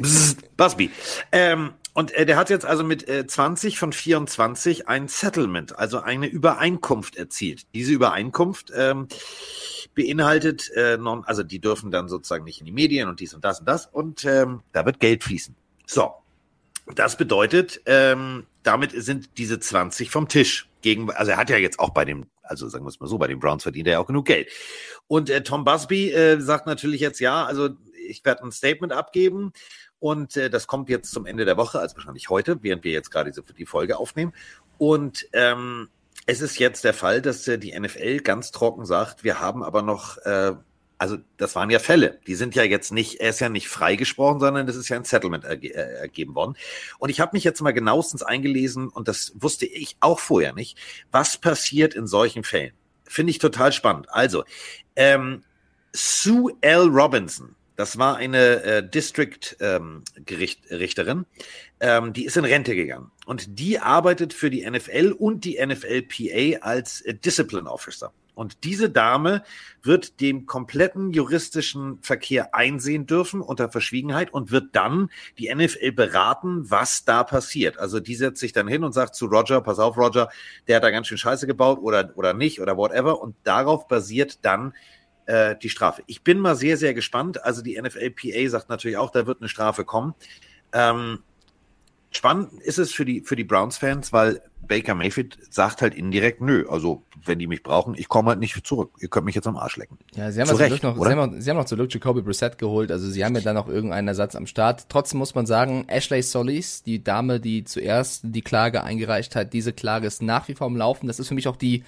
Busby. Ähm, und äh, der hat jetzt also mit äh, 20 von 24 ein Settlement, also eine Übereinkunft erzielt. Diese Übereinkunft ähm, beinhaltet, äh, non, also die dürfen dann sozusagen nicht in die Medien und dies und das und das und ähm, da wird Geld fließen. So, das bedeutet, ähm, damit sind diese 20 vom Tisch. Gegen, also er hat ja jetzt auch bei dem, also sagen wir es mal so, bei den Browns verdient er ja auch genug Geld. Und äh, Tom Busby äh, sagt natürlich jetzt, ja, also ich werde ein Statement abgeben und äh, das kommt jetzt zum Ende der Woche, also wahrscheinlich heute, während wir jetzt gerade diese, die Folge aufnehmen. Und ähm, es ist jetzt der Fall, dass äh, die NFL ganz trocken sagt, wir haben aber noch, äh, also das waren ja Fälle, die sind ja jetzt nicht, er ist ja nicht freigesprochen, sondern das ist ja ein Settlement erge äh, ergeben worden. Und ich habe mich jetzt mal genauestens eingelesen und das wusste ich auch vorher nicht, was passiert in solchen Fällen. Finde ich total spannend. Also, ähm, Sue L. Robinson, das war eine äh, District-Richterin, ähm, ähm, die ist in Rente gegangen. Und die arbeitet für die NFL und die NFLPA als äh, Discipline Officer. Und diese Dame wird dem kompletten juristischen Verkehr einsehen dürfen unter Verschwiegenheit und wird dann die NFL beraten, was da passiert. Also die setzt sich dann hin und sagt zu Roger, pass auf Roger, der hat da ganz schön Scheiße gebaut oder, oder nicht oder whatever. Und darauf basiert dann äh, die Strafe. Ich bin mal sehr, sehr gespannt. Also die NFLPA sagt natürlich auch, da wird eine Strafe kommen. Ähm, spannend ist es für die, für die Browns-Fans, weil Baker Mayfield sagt halt indirekt, nö, also wenn die mich brauchen, ich komme halt nicht zurück. Ihr könnt mich jetzt am Arsch lecken. Ja, sie haben, Zu Recht, noch, sie, haben noch, sie haben noch zu Glück Jacoby Brissett geholt, also sie haben ja dann noch irgendeinen Ersatz am Start. Trotzdem muss man sagen, Ashley Solis, die Dame, die zuerst die Klage eingereicht hat, diese Klage ist nach wie vor am Laufen. Das ist für mich auch die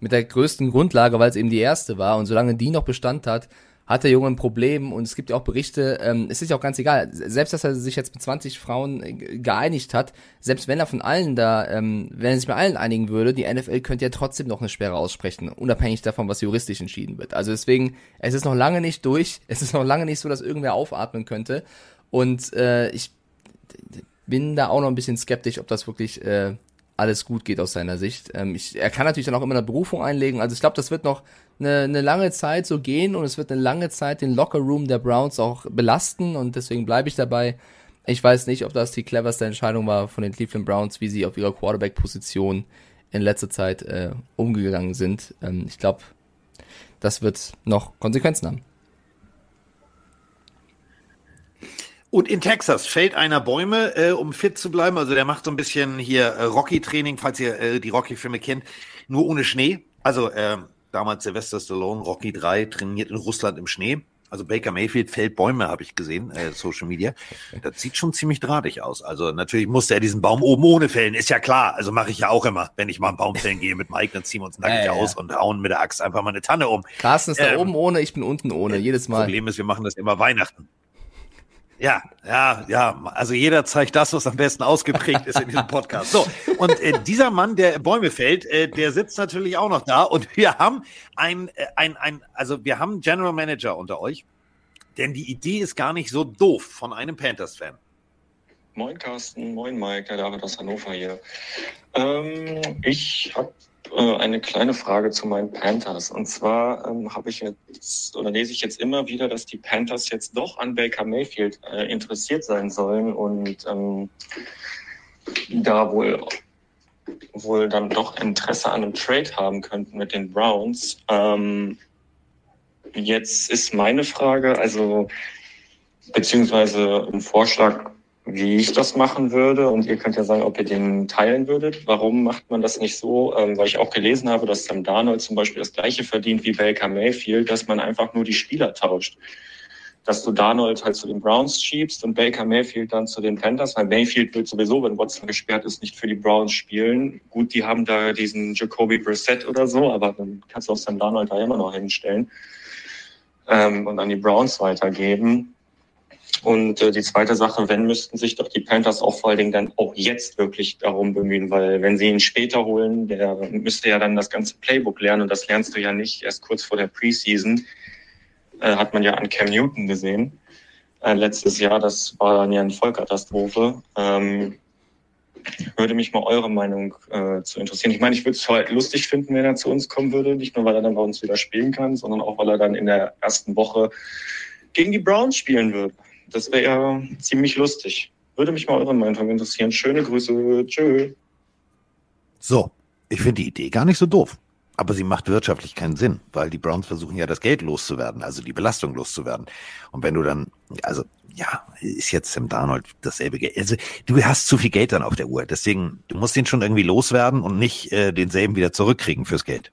mit der größten Grundlage, weil es eben die erste war. Und solange die noch Bestand hat, hat der Junge ein Problem. Und es gibt ja auch Berichte, ähm, es ist ja auch ganz egal, selbst dass er sich jetzt mit 20 Frauen äh, geeinigt hat, selbst wenn er von allen da, ähm, wenn er sich mit allen einigen würde, die NFL könnte ja trotzdem noch eine Sperre aussprechen, unabhängig davon, was juristisch entschieden wird. Also deswegen, es ist noch lange nicht durch, es ist noch lange nicht so, dass irgendwer aufatmen könnte. Und äh, ich bin da auch noch ein bisschen skeptisch, ob das wirklich äh, alles gut geht aus seiner Sicht. Ähm, ich, er kann natürlich dann auch immer eine Berufung einlegen. Also ich glaube, das wird noch eine, eine lange Zeit so gehen und es wird eine lange Zeit den Lockerroom der Browns auch belasten und deswegen bleibe ich dabei. Ich weiß nicht, ob das die cleverste Entscheidung war von den Cleveland Browns, wie sie auf ihrer Quarterback-Position in letzter Zeit äh, umgegangen sind. Ähm, ich glaube, das wird noch Konsequenzen haben. Und in Texas fällt einer Bäume, äh, um fit zu bleiben. Also der macht so ein bisschen hier äh, Rocky-Training, falls ihr äh, die Rocky-Filme kennt, nur ohne Schnee. Also äh, damals Sylvester Stallone, Rocky 3, trainiert in Russland im Schnee. Also Baker Mayfield fällt Bäume, habe ich gesehen, äh, Social Media. Das sieht schon ziemlich drahtig aus. Also natürlich musste er diesen Baum oben ohne fällen, ist ja klar. Also mache ich ja auch immer, wenn ich mal einen Baum fällen gehe mit Mike, dann ziehen wir uns nackig Ja, ja, aus ja. und hauen mit der Axt einfach mal eine Tanne um. Carsten ist da Ähm, oben ohne, ich bin unten ohne, jedes Mal. Problem ist, wir machen das immer Weihnachten. Ja, ja, ja. Also jeder zeigt das, was am besten ausgeprägt ist in diesem Podcast. So, und äh, dieser Mann, der Bäume fällt, äh, der sitzt natürlich auch noch da. Und wir haben ein, äh, ein, ein, also wir haben einen General Manager unter euch. Denn die Idee ist gar nicht so doof von einem Panthers-Fan. Moin Carsten, moin Mike, der David aus Hannover hier. Ähm, ich habe äh, eine kleine Frage zu meinen Panthers. Und zwar ähm, habe ich jetzt oder lese ich jetzt immer wieder, dass die Panthers jetzt doch an Baker Mayfield äh, interessiert sein sollen und ähm, da wohl wohl dann doch Interesse an einem Trade haben könnten mit den Browns. Ähm, jetzt ist meine Frage, also beziehungsweise ein Vorschlag, wie ich das machen würde. Und ihr könnt ja sagen, ob ihr den teilen würdet. Warum macht man das nicht so? Ähm, weil ich auch gelesen habe, dass Sam Darnold zum Beispiel das gleiche verdient wie Baker Mayfield, dass man einfach nur die Spieler tauscht. Dass du Darnold halt zu den Browns schiebst und Baker Mayfield dann zu den Panthers, weil Mayfield wird sowieso, wenn Watson gesperrt ist, nicht für die Browns spielen. Gut, die haben da diesen Jacoby Brissett oder so, aber dann kannst du auch Sam Darnold da immer noch hinstellen ähm, und an die Browns weitergeben. Und äh, die zweite Sache, wenn müssten sich doch die Panthers auch vor allen Dingen dann auch jetzt wirklich darum bemühen, weil wenn sie ihn später holen, der müsste ja dann das ganze Playbook lernen und das lernst du ja nicht erst kurz vor der Preseason. Äh, hat man ja an Cam Newton gesehen äh, letztes Jahr. Das war dann ja eine Vollkatastrophe. Ähm, würde mich mal eure Meinung äh, zu interessieren. Ich meine, ich würde es halt lustig finden, wenn er zu uns kommen würde. Nicht nur, weil er dann bei uns wieder spielen kann, sondern auch, weil er dann in der ersten Woche gegen die Browns spielen würde. Das wäre ja ziemlich lustig. Würde mich mal eure Meinung interessieren. Schöne Grüße. Tschö. So, ich finde die Idee gar nicht so doof. Aber sie macht wirtschaftlich keinen Sinn, weil die Browns versuchen ja das Geld loszuwerden, also die Belastung loszuwerden. Und wenn du dann, also ja, ist jetzt Sam Darnold dasselbe Geld. Also du hast zu viel Geld dann auf der Uhr. Deswegen, du musst den schon irgendwie loswerden und nicht äh, denselben wieder zurückkriegen fürs Geld.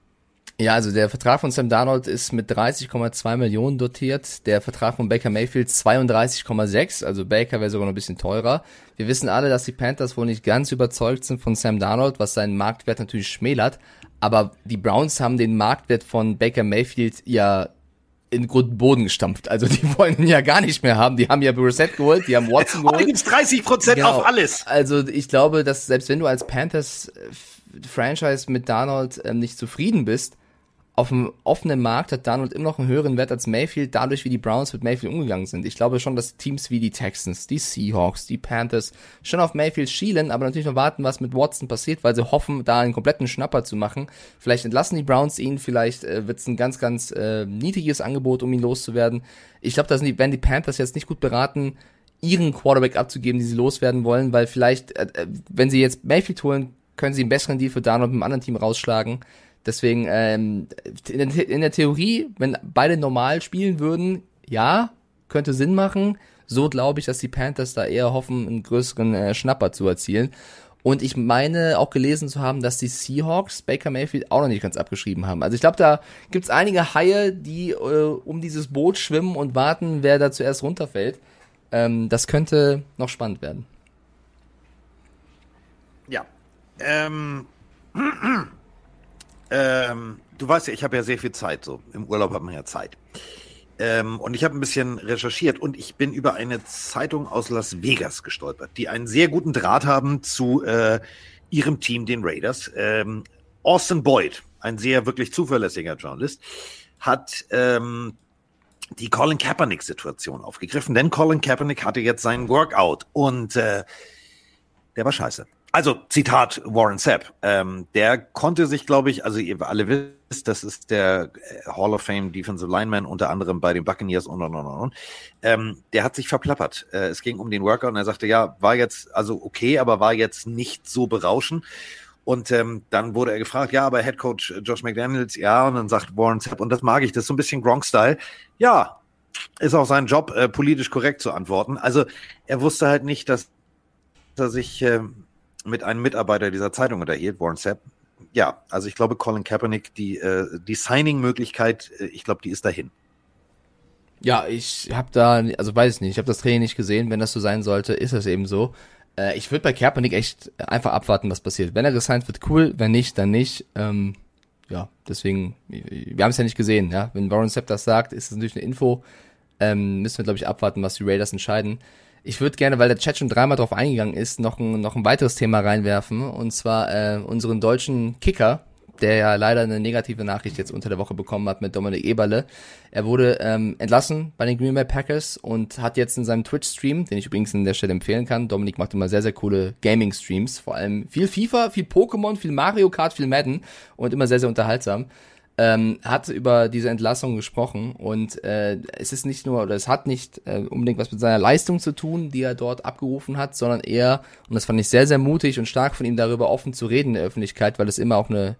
Ja, also der Vertrag von Sam Darnold ist mit 30,2 Millionen dotiert. Der Vertrag von Baker Mayfield 32,6. Also Baker wäre sogar noch ein bisschen teurer. Wir wissen alle, dass die Panthers wohl nicht ganz überzeugt sind von Sam Darnold, was seinen Marktwert natürlich schmälert. Aber die Browns haben den Marktwert von Baker Mayfield ja in Grund und Boden gestampft. Also die wollen ihn ja gar nicht mehr haben. Die haben ja Brissett geholt, die haben Watson geholt. Heute gibt's 30 Prozent genau. auf alles. Also ich glaube, dass selbst wenn du als Panthers Franchise mit Darnold ähm, nicht zufrieden bist, auf dem offenen Markt hat Donald immer noch einen höheren Wert als Mayfield, dadurch wie die Browns mit Mayfield umgegangen sind. Ich glaube schon, dass Teams wie die Texans, die Seahawks, die Panthers schon auf Mayfield schielen, aber natürlich noch warten, was mit Watson passiert, weil sie hoffen, da einen kompletten Schnapper zu machen. Vielleicht entlassen die Browns ihn, vielleicht äh, wird es ein ganz, ganz äh, niedriges Angebot, um ihn loszuwerden. Ich glaube, da sind die, werden die Panthers jetzt nicht gut beraten, ihren Quarterback abzugeben, die sie loswerden wollen, weil vielleicht, äh, äh wenn sie jetzt Mayfield holen, können sie einen besseren Deal für Donald mit einem anderen Team rausschlagen. Deswegen, ähm, in, der, in der Theorie, wenn beide normal spielen würden, ja, könnte Sinn machen. So glaube ich, dass die Panthers da eher hoffen, einen größeren äh, Schnapper zu erzielen. Und ich meine auch gelesen zu haben, dass die Seahawks Baker Mayfield auch noch nicht ganz abgeschrieben haben. Also ich glaube, da gibt's einige Haie, die äh, um dieses Boot schwimmen und warten, wer da zuerst runterfällt. Ähm, das könnte noch spannend werden. Ja. Ähm. Ähm, du weißt ja, ich habe ja sehr viel Zeit. So im Urlaub hat man ja Zeit. Ähm, und ich habe ein bisschen recherchiert und ich bin über eine Zeitung aus Las Vegas gestolpert, die einen sehr guten Draht haben zu äh, ihrem Team, den Raiders. Ähm, Austin Boyd, ein sehr wirklich zuverlässiger Journalist, hat ähm, die Colin Kaepernick-Situation aufgegriffen, denn Colin Kaepernick hatte jetzt seinen Workout und äh, der war scheiße. Also, Zitat Warren Sapp. Ähm, der konnte sich, glaube ich, also ihr alle wisst, das ist der äh, Hall of Fame Defensive Lineman, unter anderem bei den Buccaneers und und und und. Ähm, der hat sich verplappert. Äh, es ging um den Workout und er sagte, ja, war jetzt also okay, aber war jetzt nicht so berauschend. Und ähm, dann wurde er gefragt, ja, aber Head Coach Josh McDaniels, ja, und dann sagt Warren Sapp, und das mag ich, das ist so ein bisschen Gronk-Style. Ja, ist auch sein Job, äh, politisch korrekt zu antworten. Also er wusste halt nicht, dass er sich äh, mit einem Mitarbeiter dieser Zeitung unterhielt, Warren Sapp. Ja, also ich glaube, Colin Kaepernick, die, äh, die Signing-Möglichkeit, äh, ich glaube, die ist dahin. Ja, ich habe da, also weiß ich nicht, ich habe das Training nicht gesehen. Wenn das so sein sollte, ist es eben so. Äh, ich würde bei Kaepernick echt einfach abwarten, was passiert. Wenn er gesigned wird, cool. Wenn nicht, dann nicht. Ähm, ja, deswegen, wir haben es ja nicht gesehen. Ja, wenn Warren Sapp das sagt, ist es natürlich eine Info. Ähm, müssen wir glaube ich abwarten, was die Raiders entscheiden. Ich würde gerne, weil der Chat schon dreimal drauf eingegangen ist, noch ein, noch ein weiteres Thema reinwerfen. Und zwar äh, unseren deutschen Kicker, der ja leider eine negative Nachricht jetzt unter der Woche bekommen hat mit Dominik Eberle. Er wurde ähm, entlassen bei den Green Bay Packers und hat jetzt in seinem Twitch-Stream, den ich übrigens an der Stelle empfehlen kann, Dominik macht immer sehr, sehr coole Gaming-Streams, vor allem viel FIFA, viel Pokémon, viel Mario Kart, viel Madden und immer sehr, sehr unterhaltsam ähm, hat über diese Entlassung gesprochen und äh, es ist nicht nur, oder es hat nicht äh, unbedingt was mit seiner Leistung zu tun, die er dort abgerufen hat, sondern eher, und das fand ich sehr, sehr mutig und stark von ihm darüber offen zu reden in der Öffentlichkeit, weil es immer auch eine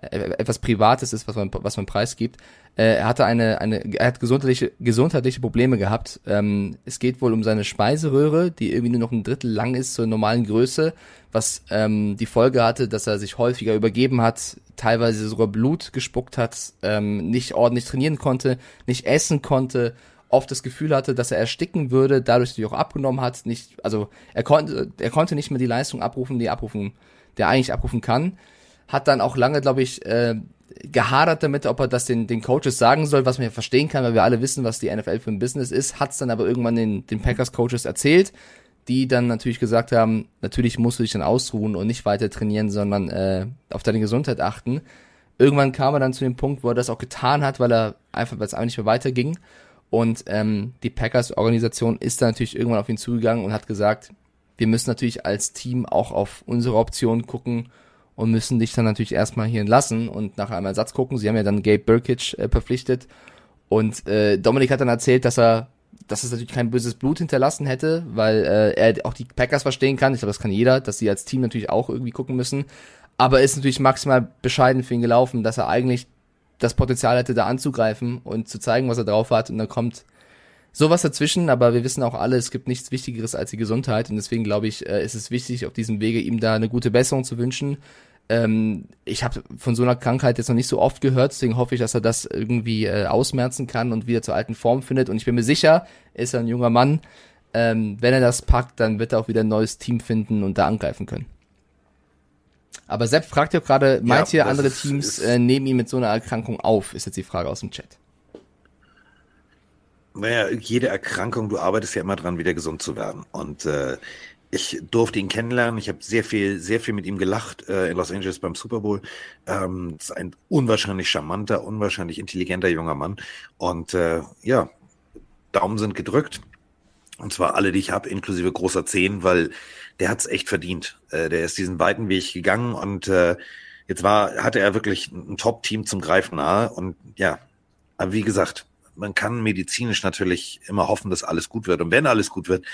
etwas Privates ist, was man, was man preisgibt. Äh, er hatte eine, eine, er hat gesundheitliche, gesundheitliche Probleme gehabt. Ähm, es geht wohl um seine Speiseröhre, die irgendwie nur noch ein Drittel lang ist zur normalen Größe, was ähm, die Folge hatte, dass er sich häufiger übergeben hat, teilweise sogar Blut gespuckt hat, ähm, nicht ordentlich trainieren konnte, nicht essen konnte, oft das Gefühl hatte, dass er ersticken würde, dadurch, er auch abgenommen hat, nicht, also er konnte, er konnte nicht mehr die Leistung abrufen, die er abrufen, der eigentlich abrufen kann. Hat dann auch lange, glaube ich, äh, gehadert damit, ob er das den, den Coaches sagen soll, was man ja verstehen kann, weil wir alle wissen, was die NFL für ein Business ist, hat es dann aber irgendwann den, den Packers-Coaches erzählt, die dann natürlich gesagt haben, natürlich musst du dich dann ausruhen und nicht weiter trainieren, sondern äh, auf deine Gesundheit achten. Irgendwann kam er dann zu dem Punkt, wo er das auch getan hat, weil er einfach, weil es einfach nicht mehr weiterging. Und ähm, die Packers-Organisation ist dann natürlich irgendwann auf ihn zugegangen und hat gesagt, wir müssen natürlich als Team auch auf unsere Optionen gucken und müssen dich dann natürlich erstmal hier entlassen und nach einem Ersatz gucken. Sie haben ja dann Gabe Burkitch äh, verpflichtet und äh, Dominik hat dann erzählt, dass er dass es natürlich kein böses Blut hinterlassen hätte, weil äh, er auch die Packers verstehen kann. Ich glaube, das kann jeder, dass sie als Team natürlich auch irgendwie gucken müssen. Aber ist natürlich maximal bescheiden für ihn gelaufen, dass er eigentlich das Potenzial hätte, da anzugreifen und zu zeigen, was er drauf hat. Und dann kommt sowas dazwischen, aber wir wissen auch alle, es gibt nichts Wichtigeres als die Gesundheit. Und deswegen glaube ich, äh, ist es wichtig, auf diesem Wege ihm da eine gute Besserung zu wünschen. Ähm, ich habe von so einer Krankheit jetzt noch nicht so oft gehört, deswegen hoffe ich, dass er das irgendwie äh, ausmerzen kann und wieder zur alten Form findet. Und ich bin mir sicher, er ist ein junger Mann. Ähm, wenn er das packt, dann wird er auch wieder ein neues Team finden und da angreifen können. Aber Sepp fragt ja gerade, meint ja, ihr, andere ist, Teams äh, nehmen ihn mit so einer Erkrankung auf? Ist jetzt die Frage aus dem Chat. Naja, jede Erkrankung, du arbeitest ja immer dran, wieder gesund zu werden. Und äh, ich durfte ihn kennenlernen. Ich habe sehr viel, sehr viel mit ihm gelacht äh, in Los Angeles beim Super Bowl. Ähm, ist ein unwahrscheinlich charmanter, unwahrscheinlich intelligenter junger Mann. Und äh, ja, Daumen sind gedrückt. Und zwar alle, die ich habe, inklusive großer Zehn, weil der hat's echt verdient. Äh, der ist diesen weiten Weg gegangen und äh, jetzt war, hatte er wirklich ein Top-Team zum Greifen nahe. Und ja, aber wie gesagt, man kann medizinisch natürlich immer hoffen, dass alles gut wird. Und wenn alles gut wird,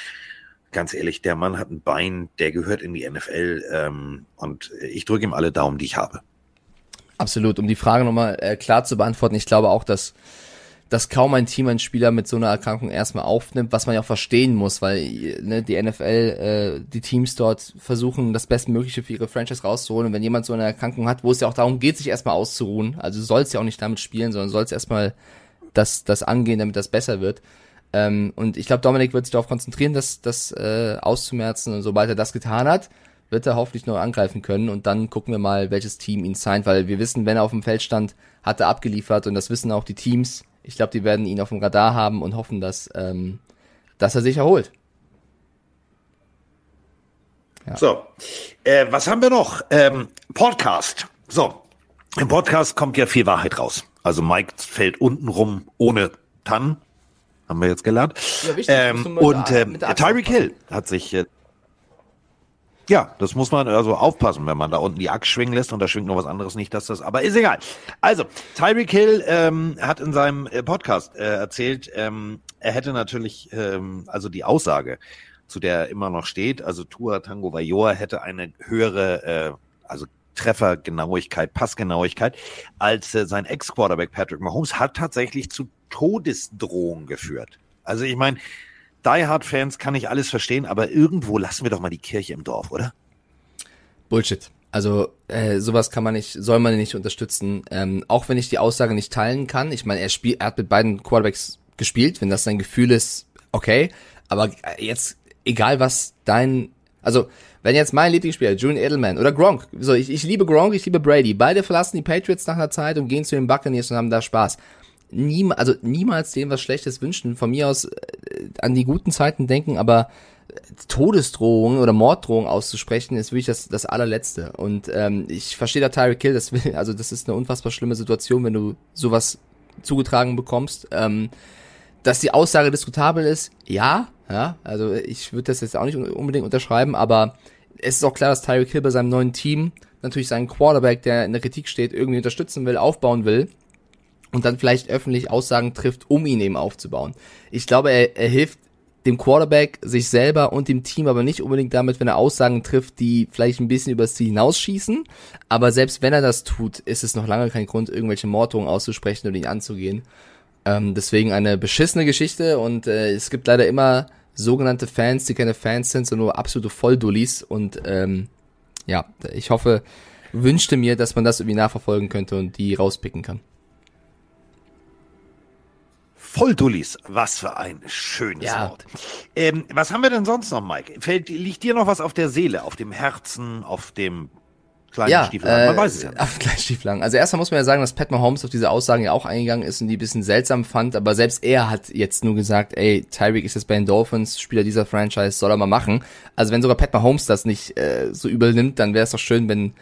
ganz ehrlich, der Mann hat ein Bein, der gehört in die NFL ähm, und ich drücke ihm alle Daumen, die ich habe. Absolut. Um die Frage nochmal äh, klar zu beantworten, ich glaube auch, dass dass kaum ein Team einen Spieler mit so einer Erkrankung erstmal aufnimmt, was man ja auch verstehen muss, weil ne, die NFL, äh, die Teams dort versuchen, das Bestmögliche für ihre Franchise rauszuholen. Und wenn jemand so eine Erkrankung hat, wo es ja auch darum geht, sich erstmal auszuruhen, also du sollst ja auch nicht damit spielen, sondern sollst erstmal das, das angehen, damit das besser wird. Ähm, und ich glaube, Dominik wird sich darauf konzentrieren, das, das äh, auszumerzen. Und sobald er das getan hat, wird er hoffentlich noch angreifen können. Und dann gucken wir mal, welches Team ihn signed, weil wir wissen, wenn er auf dem Feld stand, hat er abgeliefert. Und das wissen auch die Teams ich glaube, die werden ihn auf dem Radar haben und hoffen, dass, ähm, dass er sich erholt. Ja. So, äh, was haben wir noch? Ähm, Podcast. So, im Podcast kommt ja viel Wahrheit raus. Also Mike fällt unten rum ohne Tannen, haben wir jetzt gelernt. Ja, wichtig, ähm, und äh, Tyreek Hill hat sich äh, ja, das muss man also aufpassen, wenn man da unten die Axt schwingen lässt und da schwingt noch was anderes nicht, dass das, aber ist egal. Also, Tyreek Hill ähm, hat in seinem äh, Podcast äh, erzählt, ähm, er hätte natürlich, ähm, also die Aussage, zu der er immer noch steht, also Tua Tango Vajoa hätte eine höhere, äh, also Treffergenauigkeit, Passgenauigkeit, als äh, sein Ex-Quarterback Patrick Mahomes hat tatsächlich zu Todesdrohungen geführt. Also ich meine, die Hard-Fans kann ich alles verstehen, aber irgendwo lassen wir doch mal die Kirche im Dorf, oder? Bullshit. Also äh, sowas kann man nicht, soll man nicht unterstützen. Ähm, auch wenn ich die Aussage nicht teilen kann. Ich meine, er spielt, er hat mit beiden Quarterbacks gespielt. Wenn das sein Gefühl ist, okay. Aber jetzt egal was dein, also wenn jetzt mein Lieblingsspieler Julian Edelman oder Gronk, so ich, ich liebe Gronk, ich liebe Brady, beide verlassen die Patriots nach einer Zeit und gehen zu den Buccaneers und haben da Spaß nie, also niemals dem was Schlechtes wünschen. Von mir aus äh, an die guten Zeiten denken, aber Todesdrohung oder Morddrohung auszusprechen, ist wirklich das, das allerletzte. Und ähm, ich verstehe da Tyreek Kill, das will, also das ist eine unfassbar schlimme Situation, wenn du sowas zugetragen bekommst. Ähm, dass die Aussage diskutabel ist, ja, ja, also ich würde das jetzt auch nicht unbedingt unterschreiben, aber es ist auch klar, dass Tyreek Hill bei seinem neuen Team natürlich seinen Quarterback, der in der Kritik steht, irgendwie unterstützen will, aufbauen will und dann vielleicht öffentlich Aussagen trifft, um ihn eben aufzubauen. Ich glaube, er, er hilft dem Quarterback, sich selber und dem Team, aber nicht unbedingt damit, wenn er Aussagen trifft, die vielleicht ein bisschen übers Ziel hinausschießen. Aber selbst wenn er das tut, ist es noch lange kein Grund, irgendwelche Morddrohungen auszusprechen und ihn anzugehen. Ähm, deswegen eine beschissene Geschichte und äh, es gibt leider immer sogenannte Fans, die keine Fans sind, sondern nur absolute Volldullis und ähm, ja, ich hoffe, wünschte mir, dass man das irgendwie nachverfolgen könnte und die rauspicken kann. Volldullis, was für ein schönes ja. Wort. Ähm, was haben wir denn sonst noch, Mike? Fällt, liegt dir noch was auf der Seele, auf dem Herzen, auf dem kleinen ja, Stiefel. Man äh, weiß es ja nicht. Auf kleinen Stiefel. Also erstmal muss man ja sagen, dass Pat Mahomes auf diese Aussagen ja auch eingegangen ist und die ein bisschen seltsam fand, aber selbst er hat jetzt nur gesagt, ey, Tyreek ist jetzt bei den Dolphins, Spieler dieser Franchise, soll er mal machen. Also wenn sogar Pat Mahomes das nicht äh, so übel nimmt, dann wäre es doch schön, wenn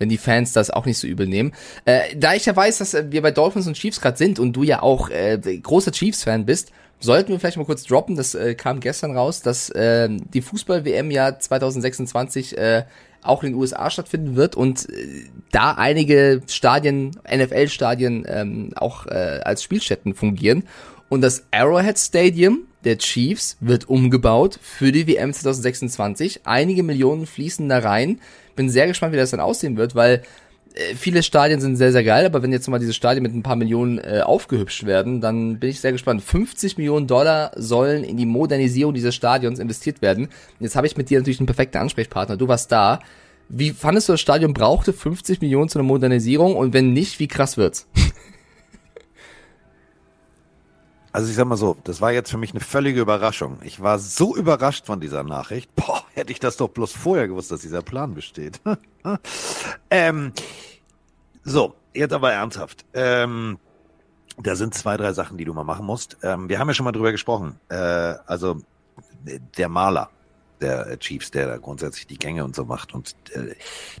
wenn die Fans das auch nicht so übel nehmen. Äh, da ich ja weiß, dass äh, wir bei Dolphins und Chiefs gerade sind und du ja auch äh, großer Chiefs-Fan bist, sollten wir vielleicht mal kurz droppen, das äh, kam gestern raus, dass äh, die Fußball-WM ja 2026 äh, auch in den USA stattfinden wird und äh, da einige Stadien, NFL-Stadien ähm, auch äh, als Spielstätten fungieren. Und das Arrowhead Stadium der Chiefs wird umgebaut für die WM 2026. Einige Millionen fließen da rein. Bin sehr gespannt, wie das dann aussehen wird, weil äh, viele Stadien sind sehr, sehr geil, aber wenn jetzt mal diese Stadien mit ein paar Millionen äh, aufgehübscht werden, dann bin ich sehr gespannt. 50 Millionen Dollar sollen in die Modernisierung dieses Stadions investiert werden. Jetzt habe ich mit dir natürlich einen perfekten Ansprechpartner. Du warst da. Wie fandest du, das Stadion brauchte 50 Millionen zu einer Modernisierung und wenn nicht, wie krass wird's? Also ich sag mal so, das war jetzt für mich eine völlige Überraschung. Ich war so überrascht von dieser Nachricht. Boah, hätte ich das doch bloß vorher gewusst, dass dieser Plan besteht. ähm, so, jetzt aber ernsthaft. Ähm, da sind zwei, drei Sachen, die du mal machen musst. Ähm, wir haben ja schon mal drüber gesprochen. Äh, also der Maler der Chiefs, der da grundsätzlich die Gänge und so macht und äh,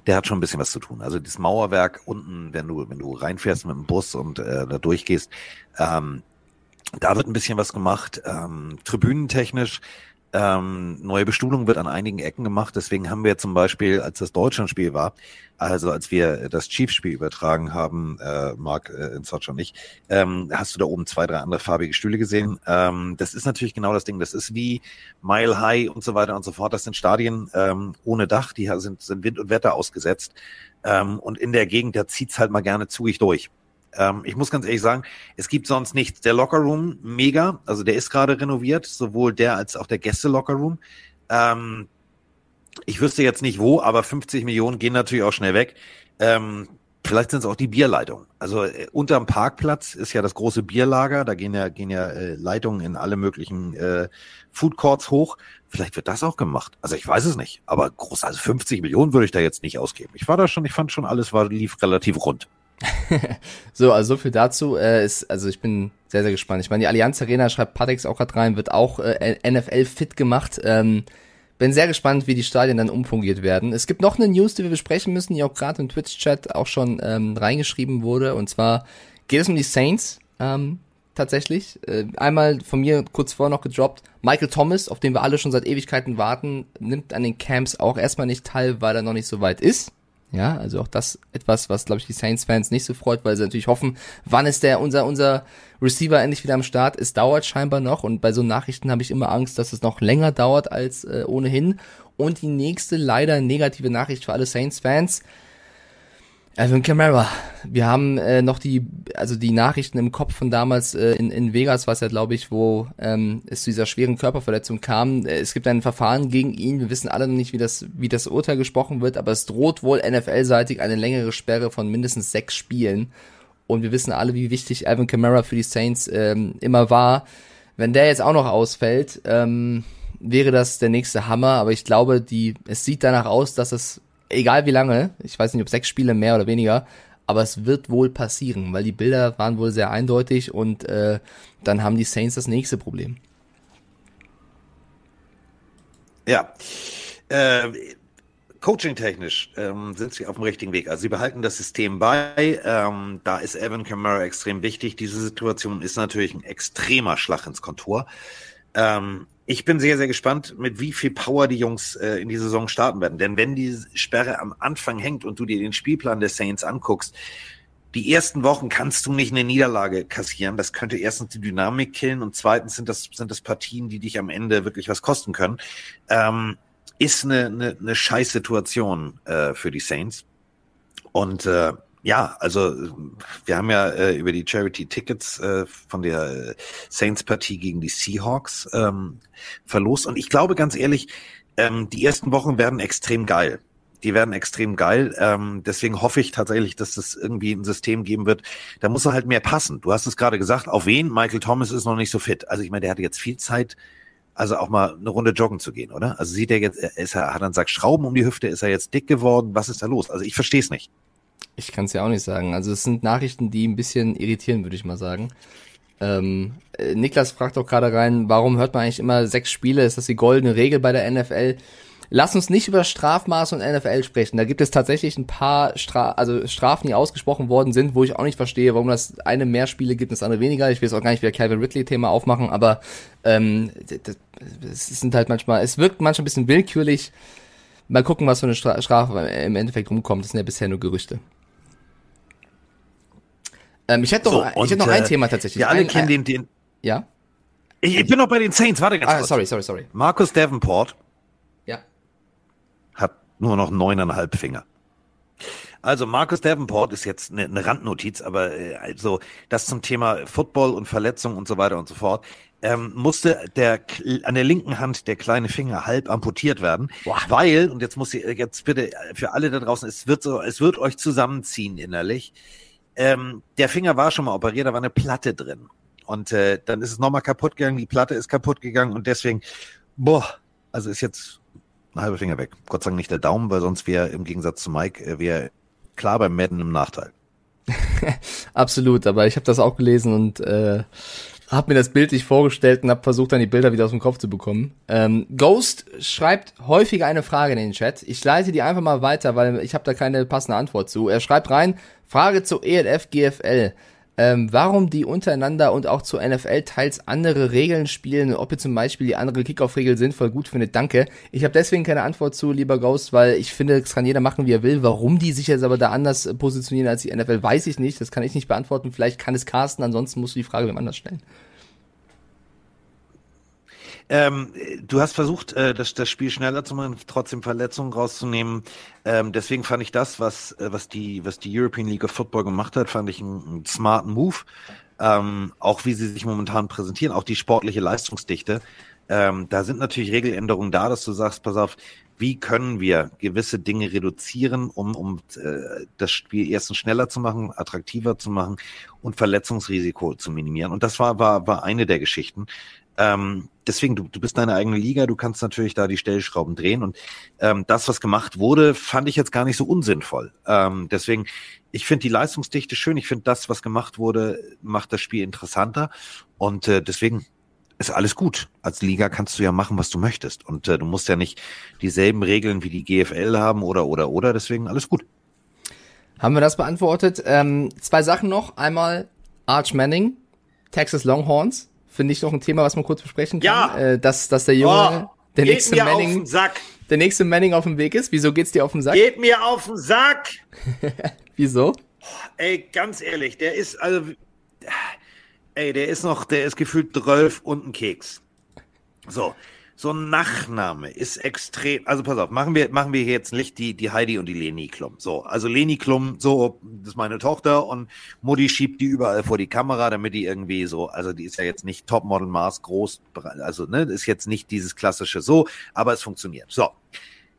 der hat schon ein bisschen was zu tun. Also das Mauerwerk unten, wenn du wenn du reinfährst mit dem Bus und äh, da durchgehst, ähm, da wird ein bisschen was gemacht, ähm, tribünentechnisch. Ähm, neue Bestuhlung wird an einigen Ecken gemacht. Deswegen haben wir zum Beispiel, als das Deutschlandspiel war, also als wir das Chiefs-Spiel übertragen haben, äh, Marc äh, in Sochi und ich, ähm, hast du da oben zwei, drei andere farbige Stühle gesehen. Ähm, das ist natürlich genau das Ding. Das ist wie Mile High und so weiter und so fort. Das sind Stadien ähm, ohne Dach, die sind, sind Wind und Wetter ausgesetzt. Ähm, und in der Gegend, da zieht's halt mal gerne zugig durch. Ähm, ich muss ganz ehrlich sagen, es gibt sonst nichts. Der Lockerroom, mega. Also der ist gerade renoviert, sowohl der als auch der Gäste-Lockerroom. Ähm, ich wüsste jetzt nicht wo, aber 50 Millionen gehen natürlich auch schnell weg. Ähm, vielleicht sind es auch die Bierleitungen. Also äh, unterm Parkplatz ist ja das große Bierlager. Da gehen ja, gehen ja äh, Leitungen in alle möglichen äh, Food Courts hoch. Vielleicht wird das auch gemacht. Also ich weiß es nicht. Aber groß, also 50 Millionen würde ich da jetzt nicht ausgeben. Ich war da schon, ich fand schon alles war, lief relativ rund. so, also so viel dazu. Äh, ist, also ich bin sehr, sehr gespannt. Ich meine, die Allianz Arena schreibt Patex auch gerade rein, wird auch äh, NFL fit gemacht. Ähm, bin sehr gespannt, wie die Stadien dann umfungiert werden. Es gibt noch eine News, die wir besprechen müssen, die auch gerade im Twitch-Chat auch schon ähm, reingeschrieben wurde. Und zwar geht es um die Saints ähm, tatsächlich. Äh, einmal von mir kurz vorher noch gedroppt. Michael Thomas, auf den wir alle schon seit Ewigkeiten warten, nimmt an den Camps auch erstmal nicht teil, weil er noch nicht so weit ist. Ja, also auch das etwas, was, glaube ich, die Saints-Fans nicht so freut, weil sie natürlich hoffen, wann ist der, unser, unser Receiver endlich wieder am Start? Es dauert scheinbar noch und bei so Nachrichten habe ich immer Angst, dass es noch länger dauert als äh, ohnehin. Und die nächste leider negative Nachricht für alle Saints-Fans. Alvin Kamara. Wir haben äh, noch die, also die Nachrichten im Kopf von damals äh, in, in Vegas, was ja glaube ich, wo ähm, es zu dieser schweren Körperverletzung kam. Äh, es gibt ein Verfahren gegen ihn. Wir wissen alle noch nicht, wie das, wie das Urteil gesprochen wird, aber es droht wohl NFL-seitig eine längere Sperre von mindestens sechs Spielen. Und wir wissen alle, wie wichtig Alvin Kamara für die Saints ähm, immer war. Wenn der jetzt auch noch ausfällt, ähm, wäre das der nächste Hammer. Aber ich glaube, die, es sieht danach aus, dass es egal wie lange, ich weiß nicht, ob sechs Spiele mehr oder weniger, aber es wird wohl passieren, weil die Bilder waren wohl sehr eindeutig und äh, dann haben die Saints das nächste Problem. Ja. Äh, Coaching-technisch ähm, sind sie auf dem richtigen Weg. Also sie behalten das System bei. Ähm, da ist Evan Kamara extrem wichtig. Diese Situation ist natürlich ein extremer Schlag ins Kontor. Ähm, ich bin sehr, sehr gespannt, mit wie viel Power die Jungs äh, in die Saison starten werden. Denn wenn die Sperre am Anfang hängt und du dir den Spielplan der Saints anguckst, die ersten Wochen kannst du nicht eine Niederlage kassieren. Das könnte erstens die Dynamik killen und zweitens sind das, sind das Partien, die dich am Ende wirklich was kosten können. Ähm, ist eine, eine, eine scheiß Situation äh, für die Saints. Und äh, ja, also wir haben ja äh, über die Charity-Tickets äh, von der Saints-Partie gegen die Seahawks ähm, verlost. Und ich glaube ganz ehrlich, ähm, die ersten Wochen werden extrem geil. Die werden extrem geil. Ähm, deswegen hoffe ich tatsächlich, dass es irgendwie ein System geben wird. Da muss er halt mehr passen. Du hast es gerade gesagt, auf wen? Michael Thomas ist noch nicht so fit. Also ich meine, der hatte jetzt viel Zeit also auch mal eine Runde joggen zu gehen, oder? Also sieht er jetzt, ist er, hat er einen Sack Schrauben um die Hüfte, ist er jetzt dick geworden? Was ist da los? Also ich verstehe es nicht. Ich kann es ja auch nicht sagen. Also es sind Nachrichten, die ein bisschen irritieren, würde ich mal sagen. Ähm, äh, Niklas fragt auch gerade rein, warum hört man eigentlich immer sechs Spiele? Ist das die goldene Regel bei der NFL? Lass uns nicht über Strafmaß und NFL sprechen. Da gibt es tatsächlich ein paar Stra also Strafen, die ausgesprochen worden sind, wo ich auch nicht verstehe, warum das eine mehr Spiele gibt und das andere weniger. Ich will jetzt auch gar nicht wieder Calvin Ridley-Thema aufmachen, aber ähm, es sind halt manchmal, es wirkt manchmal ein bisschen willkürlich. Mal gucken, was für eine Stra Strafe im Endeffekt rumkommt. Das sind ja bisher nur Gerüchte. Ähm, ich hätte noch, so, ich hätte noch ein äh, Thema tatsächlich. Wir alle ein, kennen den, den. Ja. Ich, ich, bin noch bei den Saints. Warte ganz ah, kurz. Sorry, sorry, sorry. Markus Davenport nur noch neuneinhalb Finger. Also Marcus Davenport ist jetzt eine, eine Randnotiz, aber äh, also das zum Thema Football und Verletzung und so weiter und so fort. Ähm, musste der an der linken Hand der kleine Finger halb amputiert werden, Boah. weil und jetzt muss ich jetzt bitte für alle da draußen, es wird so, es wird euch zusammenziehen innerlich. Ähm, der Finger war schon mal operiert, da war eine Platte drin und äh, dann ist es nochmal kaputt gegangen, die Platte ist kaputt gegangen und deswegen, boah, also ist jetzt ein halber Finger weg. Gott sei Dank nicht der Daumen, weil sonst wäre im Gegensatz zu Mike, äh, wäre klar beim Madden im Nachteil. Absolut, aber ich habe das auch gelesen und äh, habe mir das Bild nicht vorgestellt und habe versucht, dann die Bilder wieder aus dem Kopf zu bekommen. Ähm, Ghost schreibt häufiger eine Frage in den Chat. Ich leite die einfach mal weiter, weil ich habe da keine passende Antwort zu. Er schreibt rein, Frage zu ELF GFL ähm, warum die untereinander und auch zur NFL teils andere Regeln spielen, ob ihr zum Beispiel die andere Kickoff-Regel sinnvoll gut findet, danke. Ich habe deswegen keine Antwort zu, lieber Ghost, weil ich finde, es kann jeder machen, wie er will. Warum die sich jetzt aber da anders positionieren als die NFL, weiß ich nicht. Das kann ich nicht beantworten. Vielleicht kann es Carsten, ansonsten musst du die Frage wem anders stellen. Ähm, du hast versucht, äh, das, das Spiel schneller zu machen, trotzdem Verletzungen rauszunehmen. Ähm, deswegen fand ich das, was, äh, was, die, was die European League of Football gemacht hat, fand ich einen, einen smarten Move. Ähm, auch wie sie sich momentan präsentieren, auch die sportliche Leistungsdichte. Ähm, da sind natürlich Regeländerungen da, dass du sagst, pass auf, wie können wir gewisse Dinge reduzieren, um, um äh, das Spiel erstens schneller zu machen, attraktiver zu machen und Verletzungsrisiko zu minimieren. Und das war, war, war eine der Geschichten. Ähm, deswegen, du, du bist deine eigene Liga, du kannst natürlich da die Stellschrauben drehen. Und ähm, das, was gemacht wurde, fand ich jetzt gar nicht so unsinnvoll. Ähm, deswegen, ich finde die Leistungsdichte schön. Ich finde das, was gemacht wurde, macht das Spiel interessanter. Und äh, deswegen ist alles gut. Als Liga kannst du ja machen, was du möchtest. Und äh, du musst ja nicht dieselben Regeln wie die GFL haben oder oder oder. Deswegen alles gut. Haben wir das beantwortet? Ähm, zwei Sachen noch. Einmal Arch Manning, Texas Longhorns finde ich noch ein Thema, was man kurz besprechen kann. Ja. Äh, dass, dass der Junge, oh, der nächste Manning, der nächste Manning auf dem Weg ist. Wieso geht's dir auf den Sack? Geht mir auf den Sack. Wieso? Ey, ganz ehrlich, der ist also, ey, der ist noch, der ist gefühlt 12 und ein Keks. So, so ein Nachname ist extrem, also pass auf, machen wir, machen wir jetzt nicht die, die Heidi und die Leni Klum. So, also Leni Klum, so, das ist meine Tochter und Mutti schiebt die überall vor die Kamera, damit die irgendwie so, also die ist ja jetzt nicht Topmodel Maß groß, also, ne, ist jetzt nicht dieses klassische so, aber es funktioniert. So.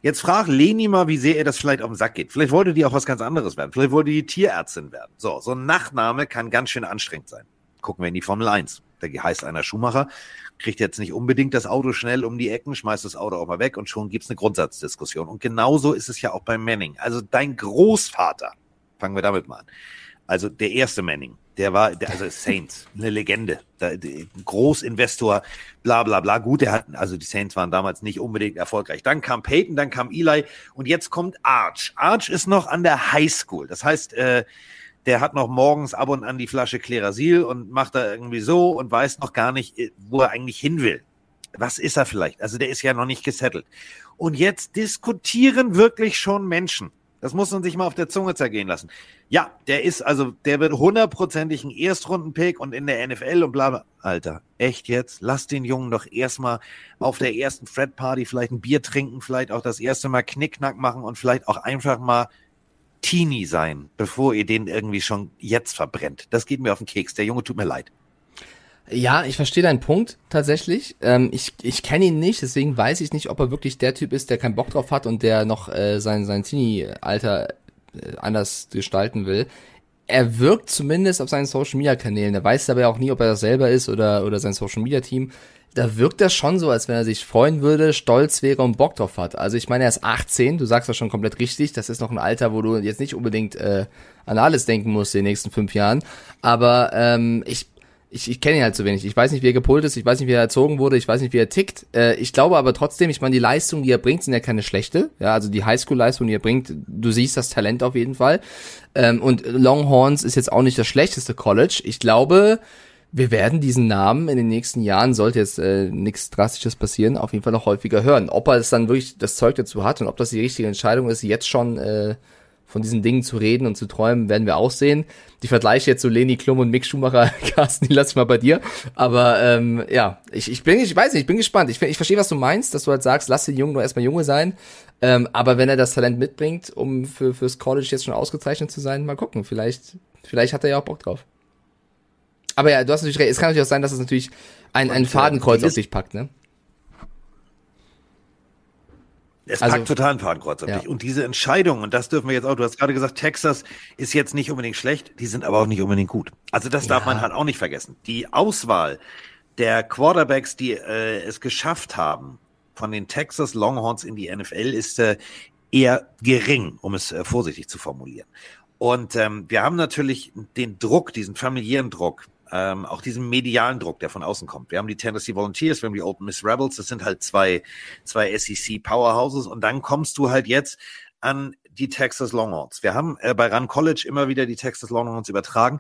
Jetzt frag Leni mal, wie sehr ihr das vielleicht auf den Sack geht. Vielleicht wollte die auch was ganz anderes werden. Vielleicht wollte die Tierärztin werden. So, so ein Nachname kann ganz schön anstrengend sein. Gucken wir in die Formel 1. Da heißt einer Schumacher kriegt jetzt nicht unbedingt das Auto schnell um die Ecken, schmeißt das Auto auch mal weg und schon gibt's eine Grundsatzdiskussion. Und genauso ist es ja auch beim Manning. Also dein Großvater, fangen wir damit mal an. Also der erste Manning, der war, der, also Saints, eine Legende, der, der Großinvestor, bla bla bla. Gut, der hat, also die Saints waren damals nicht unbedingt erfolgreich. Dann kam Peyton, dann kam Eli und jetzt kommt Arch. Arch ist noch an der High School. Das heißt, äh, der hat noch morgens ab und an die Flasche Klerasil und macht da irgendwie so und weiß noch gar nicht, äh, wo er eigentlich hin will. Was ist er vielleicht? Also der ist ja noch nicht gesettelt. Und jetzt diskutieren wirklich schon Menschen. Das muss man sich mal auf der Zunge zergehen lassen. Ja, der ist also, der wird hundertprozentig ein Erstrundenpick und in der NFL und bla bla. Alter, echt jetzt? Lass den Jungen doch erstmal auf der ersten Fred Party vielleicht ein Bier trinken, vielleicht auch das erste Mal Knickknack machen und vielleicht auch einfach mal Teenie sein, bevor ihr den irgendwie schon jetzt verbrennt. Das geht mir auf den Keks. Der Junge tut mir leid. Ja, ich verstehe deinen Punkt tatsächlich. Ähm, ich ich kenne ihn nicht, deswegen weiß ich nicht, ob er wirklich der Typ ist, der keinen Bock drauf hat und der noch äh, sein, sein Teenie-Alter äh, anders gestalten will. Er wirkt zumindest auf seinen Social Media Kanälen. Er weiß aber auch nie, ob er das selber ist oder, oder sein Social Media Team. Da wirkt das schon so, als wenn er sich freuen würde, stolz wäre und Bock drauf hat. Also ich meine, er ist 18, du sagst das schon komplett richtig. Das ist noch ein Alter, wo du jetzt nicht unbedingt äh, an alles denken musst in den nächsten fünf Jahren. Aber ähm, ich ich, ich kenne ihn halt zu wenig. Ich weiß nicht, wie er gepolt ist, ich weiß nicht, wie er erzogen wurde, ich weiß nicht, wie er tickt. Äh, ich glaube aber trotzdem, ich meine, die Leistung, die er bringt, sind ja keine schlechte. Ja, also die Highschool-Leistung, die er bringt, du siehst das Talent auf jeden Fall. Ähm, und Longhorns ist jetzt auch nicht das schlechteste College. Ich glaube, wir werden diesen Namen in den nächsten Jahren, sollte jetzt äh, nichts Drastisches passieren, auf jeden Fall noch häufiger hören. Ob er es dann wirklich das Zeug dazu hat und ob das die richtige Entscheidung ist, jetzt schon äh, von diesen Dingen zu reden und zu träumen, werden wir auch sehen. Die Vergleiche jetzt so Leni Klum und Mick Schumacher, Carsten, die lasse ich mal bei dir. Aber ähm, ja, ich, ich bin, ich weiß nicht, ich bin gespannt. Ich, ich verstehe, was du meinst, dass du halt sagst, lass den Jungen nur erstmal Junge sein. Ähm, aber wenn er das Talent mitbringt, um für, fürs College jetzt schon ausgezeichnet zu sein, mal gucken. Vielleicht, vielleicht hat er ja auch Bock drauf. Aber ja, du hast natürlich recht. Es kann natürlich auch sein, dass es natürlich ein, ein Fadenkreuz auf sich packt, ne? Es also, packt total ein Fadenkreuz auf ja. dich. Und diese Entscheidung, und das dürfen wir jetzt auch, du hast gerade gesagt, Texas ist jetzt nicht unbedingt schlecht, die sind aber auch nicht unbedingt gut. Also das darf ja. man halt auch nicht vergessen. Die Auswahl der Quarterbacks, die äh, es geschafft haben, von den Texas Longhorns in die NFL, ist äh, eher gering, um es äh, vorsichtig zu formulieren. Und ähm, wir haben natürlich den Druck, diesen familiären Druck, ähm, auch diesen medialen Druck, der von außen kommt. Wir haben die Tennessee Volunteers, wir haben die Open Miss Rebels, das sind halt zwei, zwei SEC Powerhouses und dann kommst du halt jetzt an die Texas Longhorns. Wir haben äh, bei Run College immer wieder die Texas Longhorns übertragen.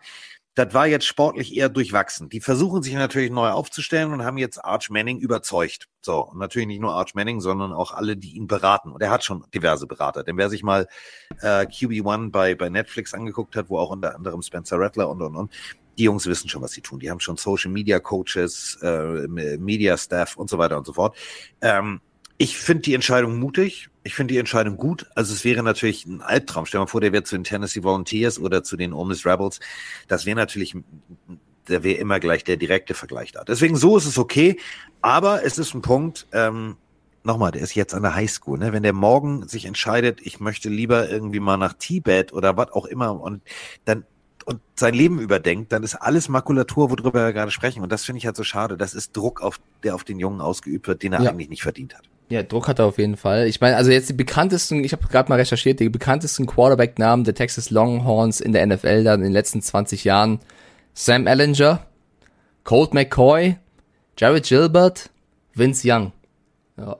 Das war jetzt sportlich eher durchwachsen. Die versuchen sich natürlich neu aufzustellen und haben jetzt Arch Manning überzeugt. So, und natürlich nicht nur Arch Manning, sondern auch alle, die ihn beraten. Und er hat schon diverse Berater. Denn wer sich mal äh, QB1 bei, bei Netflix angeguckt hat, wo auch unter anderem Spencer Rattler und und und, die Jungs wissen schon, was sie tun. Die haben schon Social Media Coaches, äh, Media Staff und so weiter und so fort. Ähm, ich finde die Entscheidung mutig. Ich finde die Entscheidung gut. Also es wäre natürlich ein Albtraum. Stell dir mal vor, der wäre zu den Tennessee Volunteers oder zu den Ole Rebels. Das wäre natürlich, der wäre immer gleich der direkte Vergleich da. Deswegen so ist es okay. Aber es ist ein Punkt, ähm, nochmal, der ist jetzt an der Highschool, ne? Wenn der morgen sich entscheidet, ich möchte lieber irgendwie mal nach Tibet oder was auch immer und dann und sein Leben überdenkt, dann ist alles Makulatur, worüber wir gerade sprechen. Und das finde ich halt so schade. Das ist Druck, auf, der auf den Jungen ausgeübt wird, den er ja. eigentlich nicht verdient hat. Ja, Druck hat er auf jeden Fall. Ich meine, also jetzt die bekanntesten, ich habe gerade mal recherchiert, die bekanntesten Quarterback-Namen der Texas Longhorns in der NFL dann in den letzten 20 Jahren. Sam Ellinger, Colt McCoy, Jared Gilbert, Vince Young. Ja.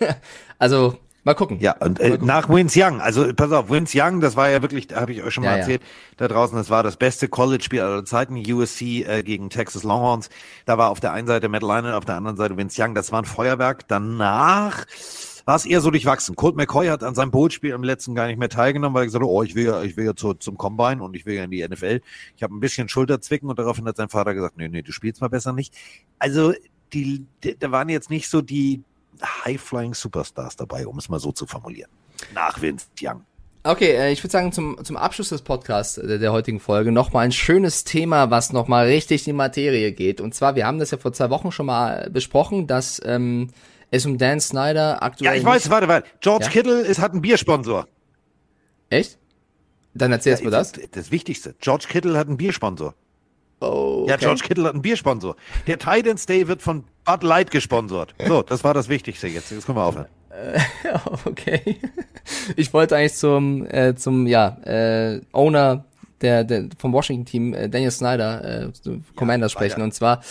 also Mal gucken. Ja, und äh, nach Vince Young, also pass auf, Vince Young, das war ja wirklich, habe ich euch schon mal ja, erzählt, ja. da draußen, das war das beste College-Spiel aller Zeiten, USC äh, gegen Texas Longhorns. Da war auf der einen Seite Matt Leinert, auf der anderen Seite Vince Young, das war ein Feuerwerk. Danach war es eher so durchwachsen. Colt McCoy hat an seinem Bootspiel im letzten gar nicht mehr teilgenommen, weil er gesagt hat, oh, ich will ja, ich will ja zu, zum Combine und ich will ja in die NFL. Ich habe ein bisschen Schulterzwicken und daraufhin hat sein Vater gesagt, nee, nee, du spielst mal besser nicht. Also die da waren jetzt nicht so die High-Flying Superstars dabei, um es mal so zu formulieren. Nach Vince Young. Okay, äh, ich würde sagen, zum, zum Abschluss des Podcasts der, der heutigen Folge nochmal ein schönes Thema, was nochmal richtig in die Materie geht. Und zwar, wir haben das ja vor zwei Wochen schon mal besprochen, dass ähm, es um Dan Snyder aktuell. Ja, ich weiß, warte, warte. George ja? Kittle ist, hat einen Biersponsor. Echt? Dann erzählst ja, du das. das. Das Wichtigste. George Kittle hat einen Biersponsor. Oh, okay. Ja, George Kittle hat einen Biersponsor. Der Titans Day wird von Bud Light gesponsert. So, das war das Wichtigste jetzt. Jetzt können wir aufhören. Äh, okay. Ich wollte eigentlich zum, äh, zum ja, äh, Owner der, der vom Washington-Team, äh, Daniel Snyder, äh, Commander ja, sprechen. Ja. Und zwar,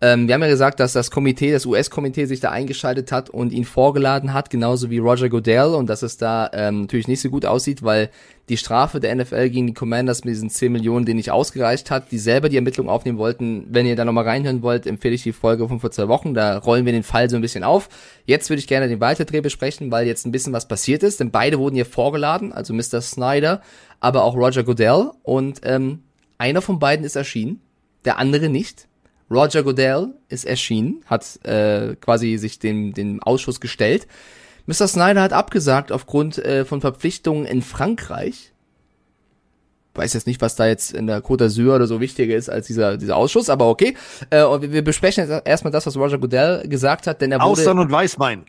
ähm, wir haben ja gesagt, dass das Komitee, das US-Komitee sich da eingeschaltet hat und ihn vorgeladen hat, genauso wie Roger Goodell und dass es da ähm, natürlich nicht so gut aussieht, weil die Strafe der NFL gegen die Commanders mit diesen 10 Millionen, die nicht ausgereicht hat, die selber die Ermittlung aufnehmen wollten. Wenn ihr da nochmal reinhören wollt, empfehle ich die Folge von vor zwei Wochen. Da rollen wir den Fall so ein bisschen auf. Jetzt würde ich gerne den Weiterdreh besprechen, weil jetzt ein bisschen was passiert ist, denn beide wurden hier vorgeladen, also Mr. Snyder, aber auch Roger Goodell. Und ähm, einer von beiden ist erschienen, der andere nicht. Roger Goodell ist erschienen, hat äh, quasi sich dem, dem Ausschuss gestellt. Mr. Snyder hat abgesagt aufgrund äh, von Verpflichtungen in Frankreich. Weiß jetzt nicht, was da jetzt in der Côte d'Azur oder so wichtiger ist als dieser, dieser Ausschuss, aber okay. Äh, wir besprechen jetzt erstmal das, was Roger Goodell gesagt hat, denn er wurde... Austern und Weißwein.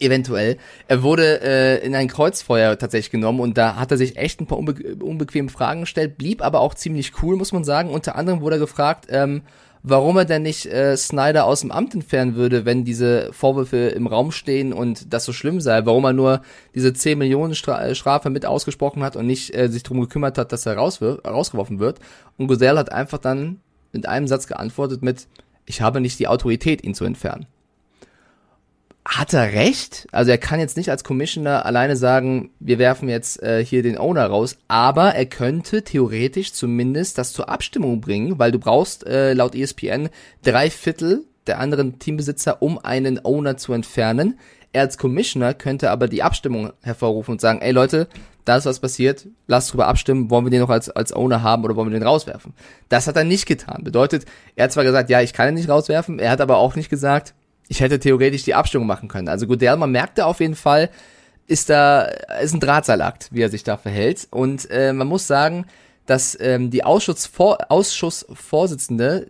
Eventuell. Er wurde äh, in ein Kreuzfeuer tatsächlich genommen und da hat er sich echt ein paar unbe unbequeme Fragen gestellt, blieb aber auch ziemlich cool, muss man sagen. Unter anderem wurde er gefragt, ähm, warum er denn nicht äh, Snyder aus dem Amt entfernen würde, wenn diese Vorwürfe im Raum stehen und das so schlimm sei, warum er nur diese 10 Millionen Stra äh, Strafe mit ausgesprochen hat und nicht äh, sich darum gekümmert hat, dass er rausgeworfen wird. Und Godell hat einfach dann mit einem Satz geantwortet mit, ich habe nicht die Autorität, ihn zu entfernen. Hat er recht? Also er kann jetzt nicht als Commissioner alleine sagen, wir werfen jetzt äh, hier den Owner raus, aber er könnte theoretisch zumindest das zur Abstimmung bringen, weil du brauchst äh, laut ESPN drei Viertel der anderen Teambesitzer, um einen Owner zu entfernen. Er als Commissioner könnte aber die Abstimmung hervorrufen und sagen, ey Leute, da ist was passiert, lasst drüber abstimmen, wollen wir den noch als, als Owner haben oder wollen wir den rauswerfen? Das hat er nicht getan. Bedeutet, er hat zwar gesagt, ja, ich kann ihn nicht rauswerfen, er hat aber auch nicht gesagt, ich hätte theoretisch die Abstimmung machen können. Also Godell, man merkte auf jeden Fall, ist da, ist ein Drahtseilakt, wie er sich da verhält. Und äh, man muss sagen, dass ähm, die Ausschussvor Ausschussvorsitzende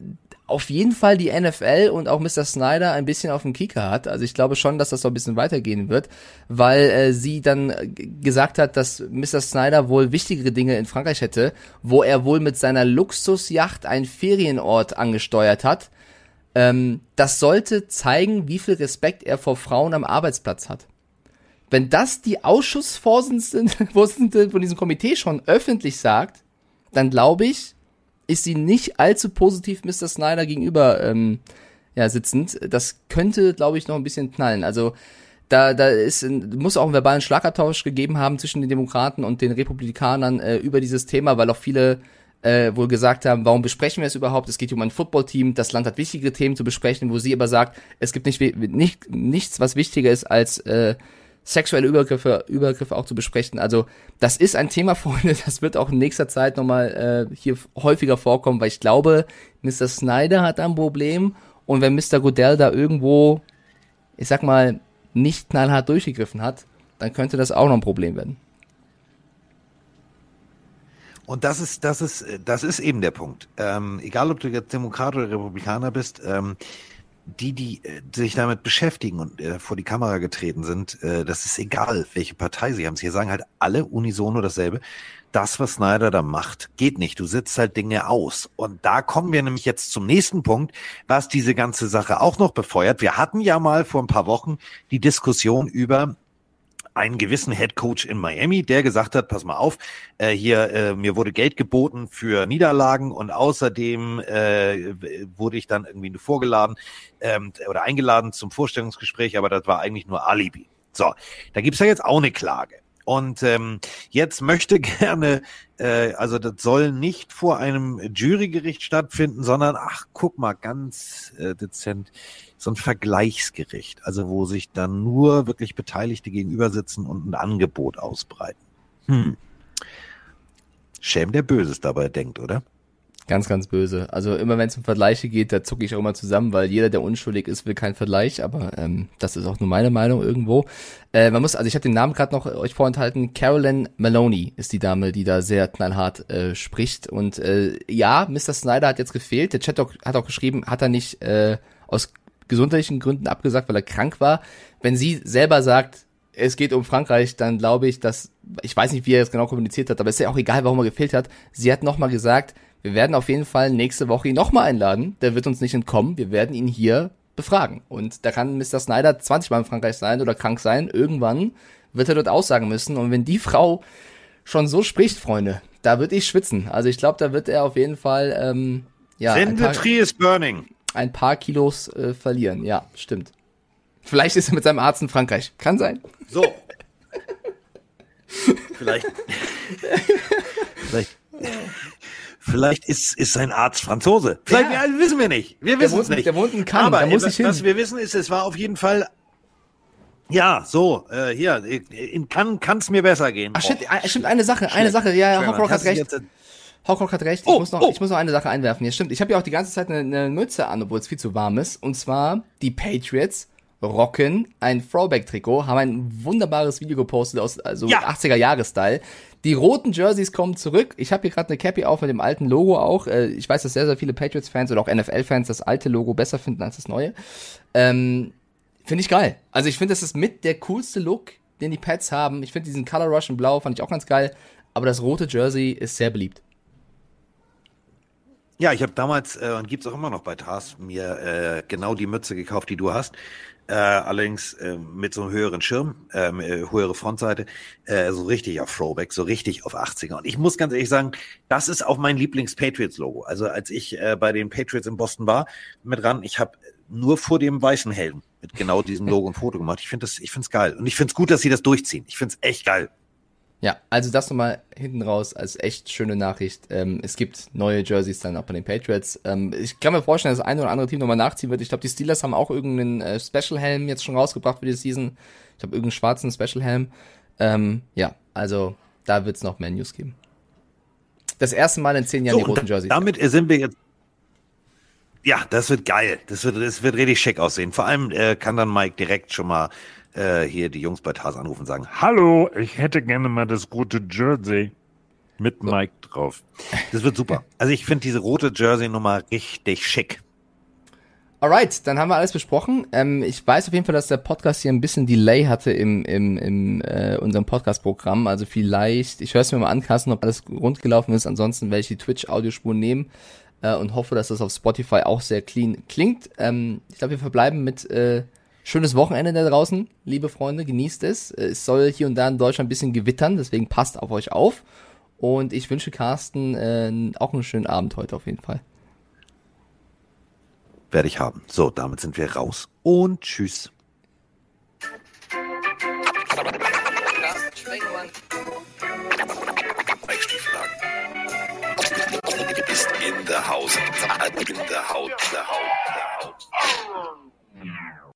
auf jeden Fall die NFL und auch Mr. Snyder ein bisschen auf dem Kieker hat. Also ich glaube schon, dass das so ein bisschen weitergehen wird, weil äh, sie dann gesagt hat, dass Mr. Snyder wohl wichtigere Dinge in Frankreich hätte, wo er wohl mit seiner Luxusjacht einen Ferienort angesteuert hat ähm, das sollte zeigen, wie viel Respekt er vor Frauen am Arbeitsplatz hat. Wenn das die Ausschussvorsitzende von diesem Komitee schon öffentlich sagt, dann glaube ich, ist sie nicht allzu positiv Mr. Snyder gegenüber ähm, ja, sitzend. Das könnte, glaube ich, noch ein bisschen knallen. Also da, da ist, muss auch einen verbalen Schlagabtausch gegeben haben zwischen den Demokraten und den Republikanern äh, über dieses Thema, weil auch viele äh, wohl gesagt haben, warum besprechen wir es überhaupt? Es geht um ein Footballteam, das Land hat wichtige Themen zu besprechen, wo sie aber sagt, es gibt nicht, nicht nichts, was wichtiger ist als äh, sexuelle Übergriffe, Übergriffe auch zu besprechen. Also das ist ein Thema, Freunde, das wird auch in nächster Zeit nochmal äh, hier häufiger vorkommen, weil ich glaube, Mr. Snyder hat ein Problem und wenn Mr. Goodell da irgendwo, ich sag mal, nicht knallhart durchgegriffen hat, dann könnte das auch noch ein Problem werden. Und das ist, das ist, das ist eben der Punkt. Ähm, egal, ob du jetzt Demokrat oder Republikaner bist, ähm, die, die äh, sich damit beschäftigen und äh, vor die Kamera getreten sind, äh, das ist egal, welche Partei sie haben. Sie sagen halt alle unisono dasselbe. Das, was Snyder da macht, geht nicht. Du sitzt halt Dinge aus. Und da kommen wir nämlich jetzt zum nächsten Punkt, was diese ganze Sache auch noch befeuert. Wir hatten ja mal vor ein paar Wochen die Diskussion über einen gewissen Head Coach in Miami, der gesagt hat, pass mal auf, äh, hier, äh, mir wurde Geld geboten für Niederlagen und außerdem äh, wurde ich dann irgendwie vorgeladen ähm, oder eingeladen zum Vorstellungsgespräch, aber das war eigentlich nur Alibi. So, da gibt's ja jetzt auch eine Klage. Und ähm, jetzt möchte gerne, äh, also das soll nicht vor einem Jurygericht stattfinden, sondern, ach, guck mal, ganz äh, dezent, so ein Vergleichsgericht, also wo sich dann nur wirklich Beteiligte gegenüber sitzen und ein Angebot ausbreiten. Hm. Schäm der Böses dabei denkt, oder? Ganz, ganz böse. Also immer wenn es um Vergleiche geht, da zucke ich auch immer zusammen, weil jeder, der unschuldig ist, will keinen Vergleich, aber ähm, das ist auch nur meine Meinung irgendwo. Äh, man muss, also ich habe den Namen gerade noch euch vorenthalten, Carolyn Maloney ist die Dame, die da sehr knallhart äh, spricht. Und äh, ja, Mr. Snyder hat jetzt gefehlt. Der Chat hat auch geschrieben, hat er nicht äh, aus gesundheitlichen Gründen abgesagt, weil er krank war. Wenn sie selber sagt, es geht um Frankreich, dann glaube ich, dass, ich weiß nicht, wie er es genau kommuniziert hat, aber es ist ja auch egal, warum er gefehlt hat. Sie hat nochmal gesagt, wir werden auf jeden Fall nächste Woche ihn nochmal einladen. Der wird uns nicht entkommen. Wir werden ihn hier befragen. Und da kann Mr. Snyder 20 Mal in Frankreich sein oder krank sein. Irgendwann wird er dort aussagen müssen. Und wenn die Frau schon so spricht, Freunde, da wird ich schwitzen. Also ich glaube, da wird er auf jeden Fall, ähm, ja. Send the tree is burning. Ein paar Kilos äh, verlieren. Ja, stimmt. Vielleicht ist er mit seinem Arzt in Frankreich. Kann sein. So. Vielleicht. Vielleicht. Vielleicht ist, ist sein Arzt Franzose. Vielleicht ja. ja wissen wir nicht. Wir wissen es nicht. Der wohnt in Cannes, Aber muss was, was wir wissen ist, es war auf jeden Fall ja, so, äh, hier, in Cannes kann es mir besser gehen. Ach, shit, oh, stimmt, eine Sache, eine Sache, ja, Hawkrock hat recht. Hawkrock hat recht, ich, oh, muss noch, oh. ich muss noch eine Sache einwerfen. Ja, stimmt, ich habe ja auch die ganze Zeit eine, eine Mütze an, obwohl es viel zu warm ist. Und zwar, die Patriots rocken ein Throwback-Trikot, haben ein wunderbares Video gepostet aus also ja. 80er-Jahre-Style. Die roten Jerseys kommen zurück. Ich habe hier gerade eine Cappy auf mit dem alten Logo auch. Äh, ich weiß, dass sehr, sehr viele Patriots-Fans oder auch NFL-Fans das alte Logo besser finden als das neue. Ähm, Finde ich geil. Also ich finde, das ist mit der coolste Look, den die Pets haben. Ich finde diesen Color Rush in Blau fand ich auch ganz geil. Aber das rote Jersey ist sehr beliebt. Ja, ich habe damals, äh, und gibt's auch immer noch bei Tars, mir äh, genau die Mütze gekauft, die du hast. Äh, allerdings äh, mit so einem höheren Schirm, ähm, äh, höhere Frontseite, äh, so richtig auf Throwback, so richtig auf 80er. Und ich muss ganz ehrlich sagen, das ist auch mein Lieblings-Patriots-Logo. Also als ich äh, bei den Patriots in Boston war, mit ran, ich habe nur vor dem weißen Helm mit genau diesem Logo ein Foto gemacht. Ich finde das, ich finde es geil. Und ich finde es gut, dass sie das durchziehen. Ich finde es echt geil. Ja, also das nochmal hinten raus als echt schöne Nachricht. Ähm, es gibt neue Jerseys dann auch bei den Patriots. Ähm, ich kann mir vorstellen, dass das eine oder andere Team nochmal nachziehen wird. Ich glaube, die Steelers haben auch irgendeinen äh, Special-Helm jetzt schon rausgebracht für die Season. Ich habe irgendeinen schwarzen Special-Helm. Ähm, ja, also da wird es noch mehr News geben. Das erste Mal in zehn Jahren so, die roten Jerseys. Damit sind wir jetzt ja, das wird geil. Das wird, das wird richtig schick aussehen. Vor allem äh, kann dann Mike direkt schon mal äh, hier die Jungs bei Tars anrufen und sagen, Hallo, ich hätte gerne mal das rote Jersey mit So. Mike drauf. das wird super. Also ich finde diese rote Jersey-Nummer richtig schick. Alright, dann haben wir alles besprochen. Ähm, ich weiß auf jeden Fall, dass der Podcast hier ein bisschen Delay hatte im, im, im äh, unserem Podcast-Programm. Also vielleicht, ich höre es mir mal an, Carsten, ob alles rund gelaufen ist. Ansonsten werde ich die Twitch-Audiospuren nehmen äh, und hoffe, dass das auf Spotify auch sehr clean klingt. Ähm, ich glaube, wir verbleiben mit äh, Schönes Wochenende da draußen, liebe Freunde, genießt es. Äh, es soll hier und da in Deutschland ein bisschen gewittern, deswegen passt auf euch auf. Und ich wünsche Carsten äh, auch einen schönen Abend heute auf jeden Fall. Werde ich haben. So, damit sind wir raus und tschüss. In the house, in the house, the house, the house.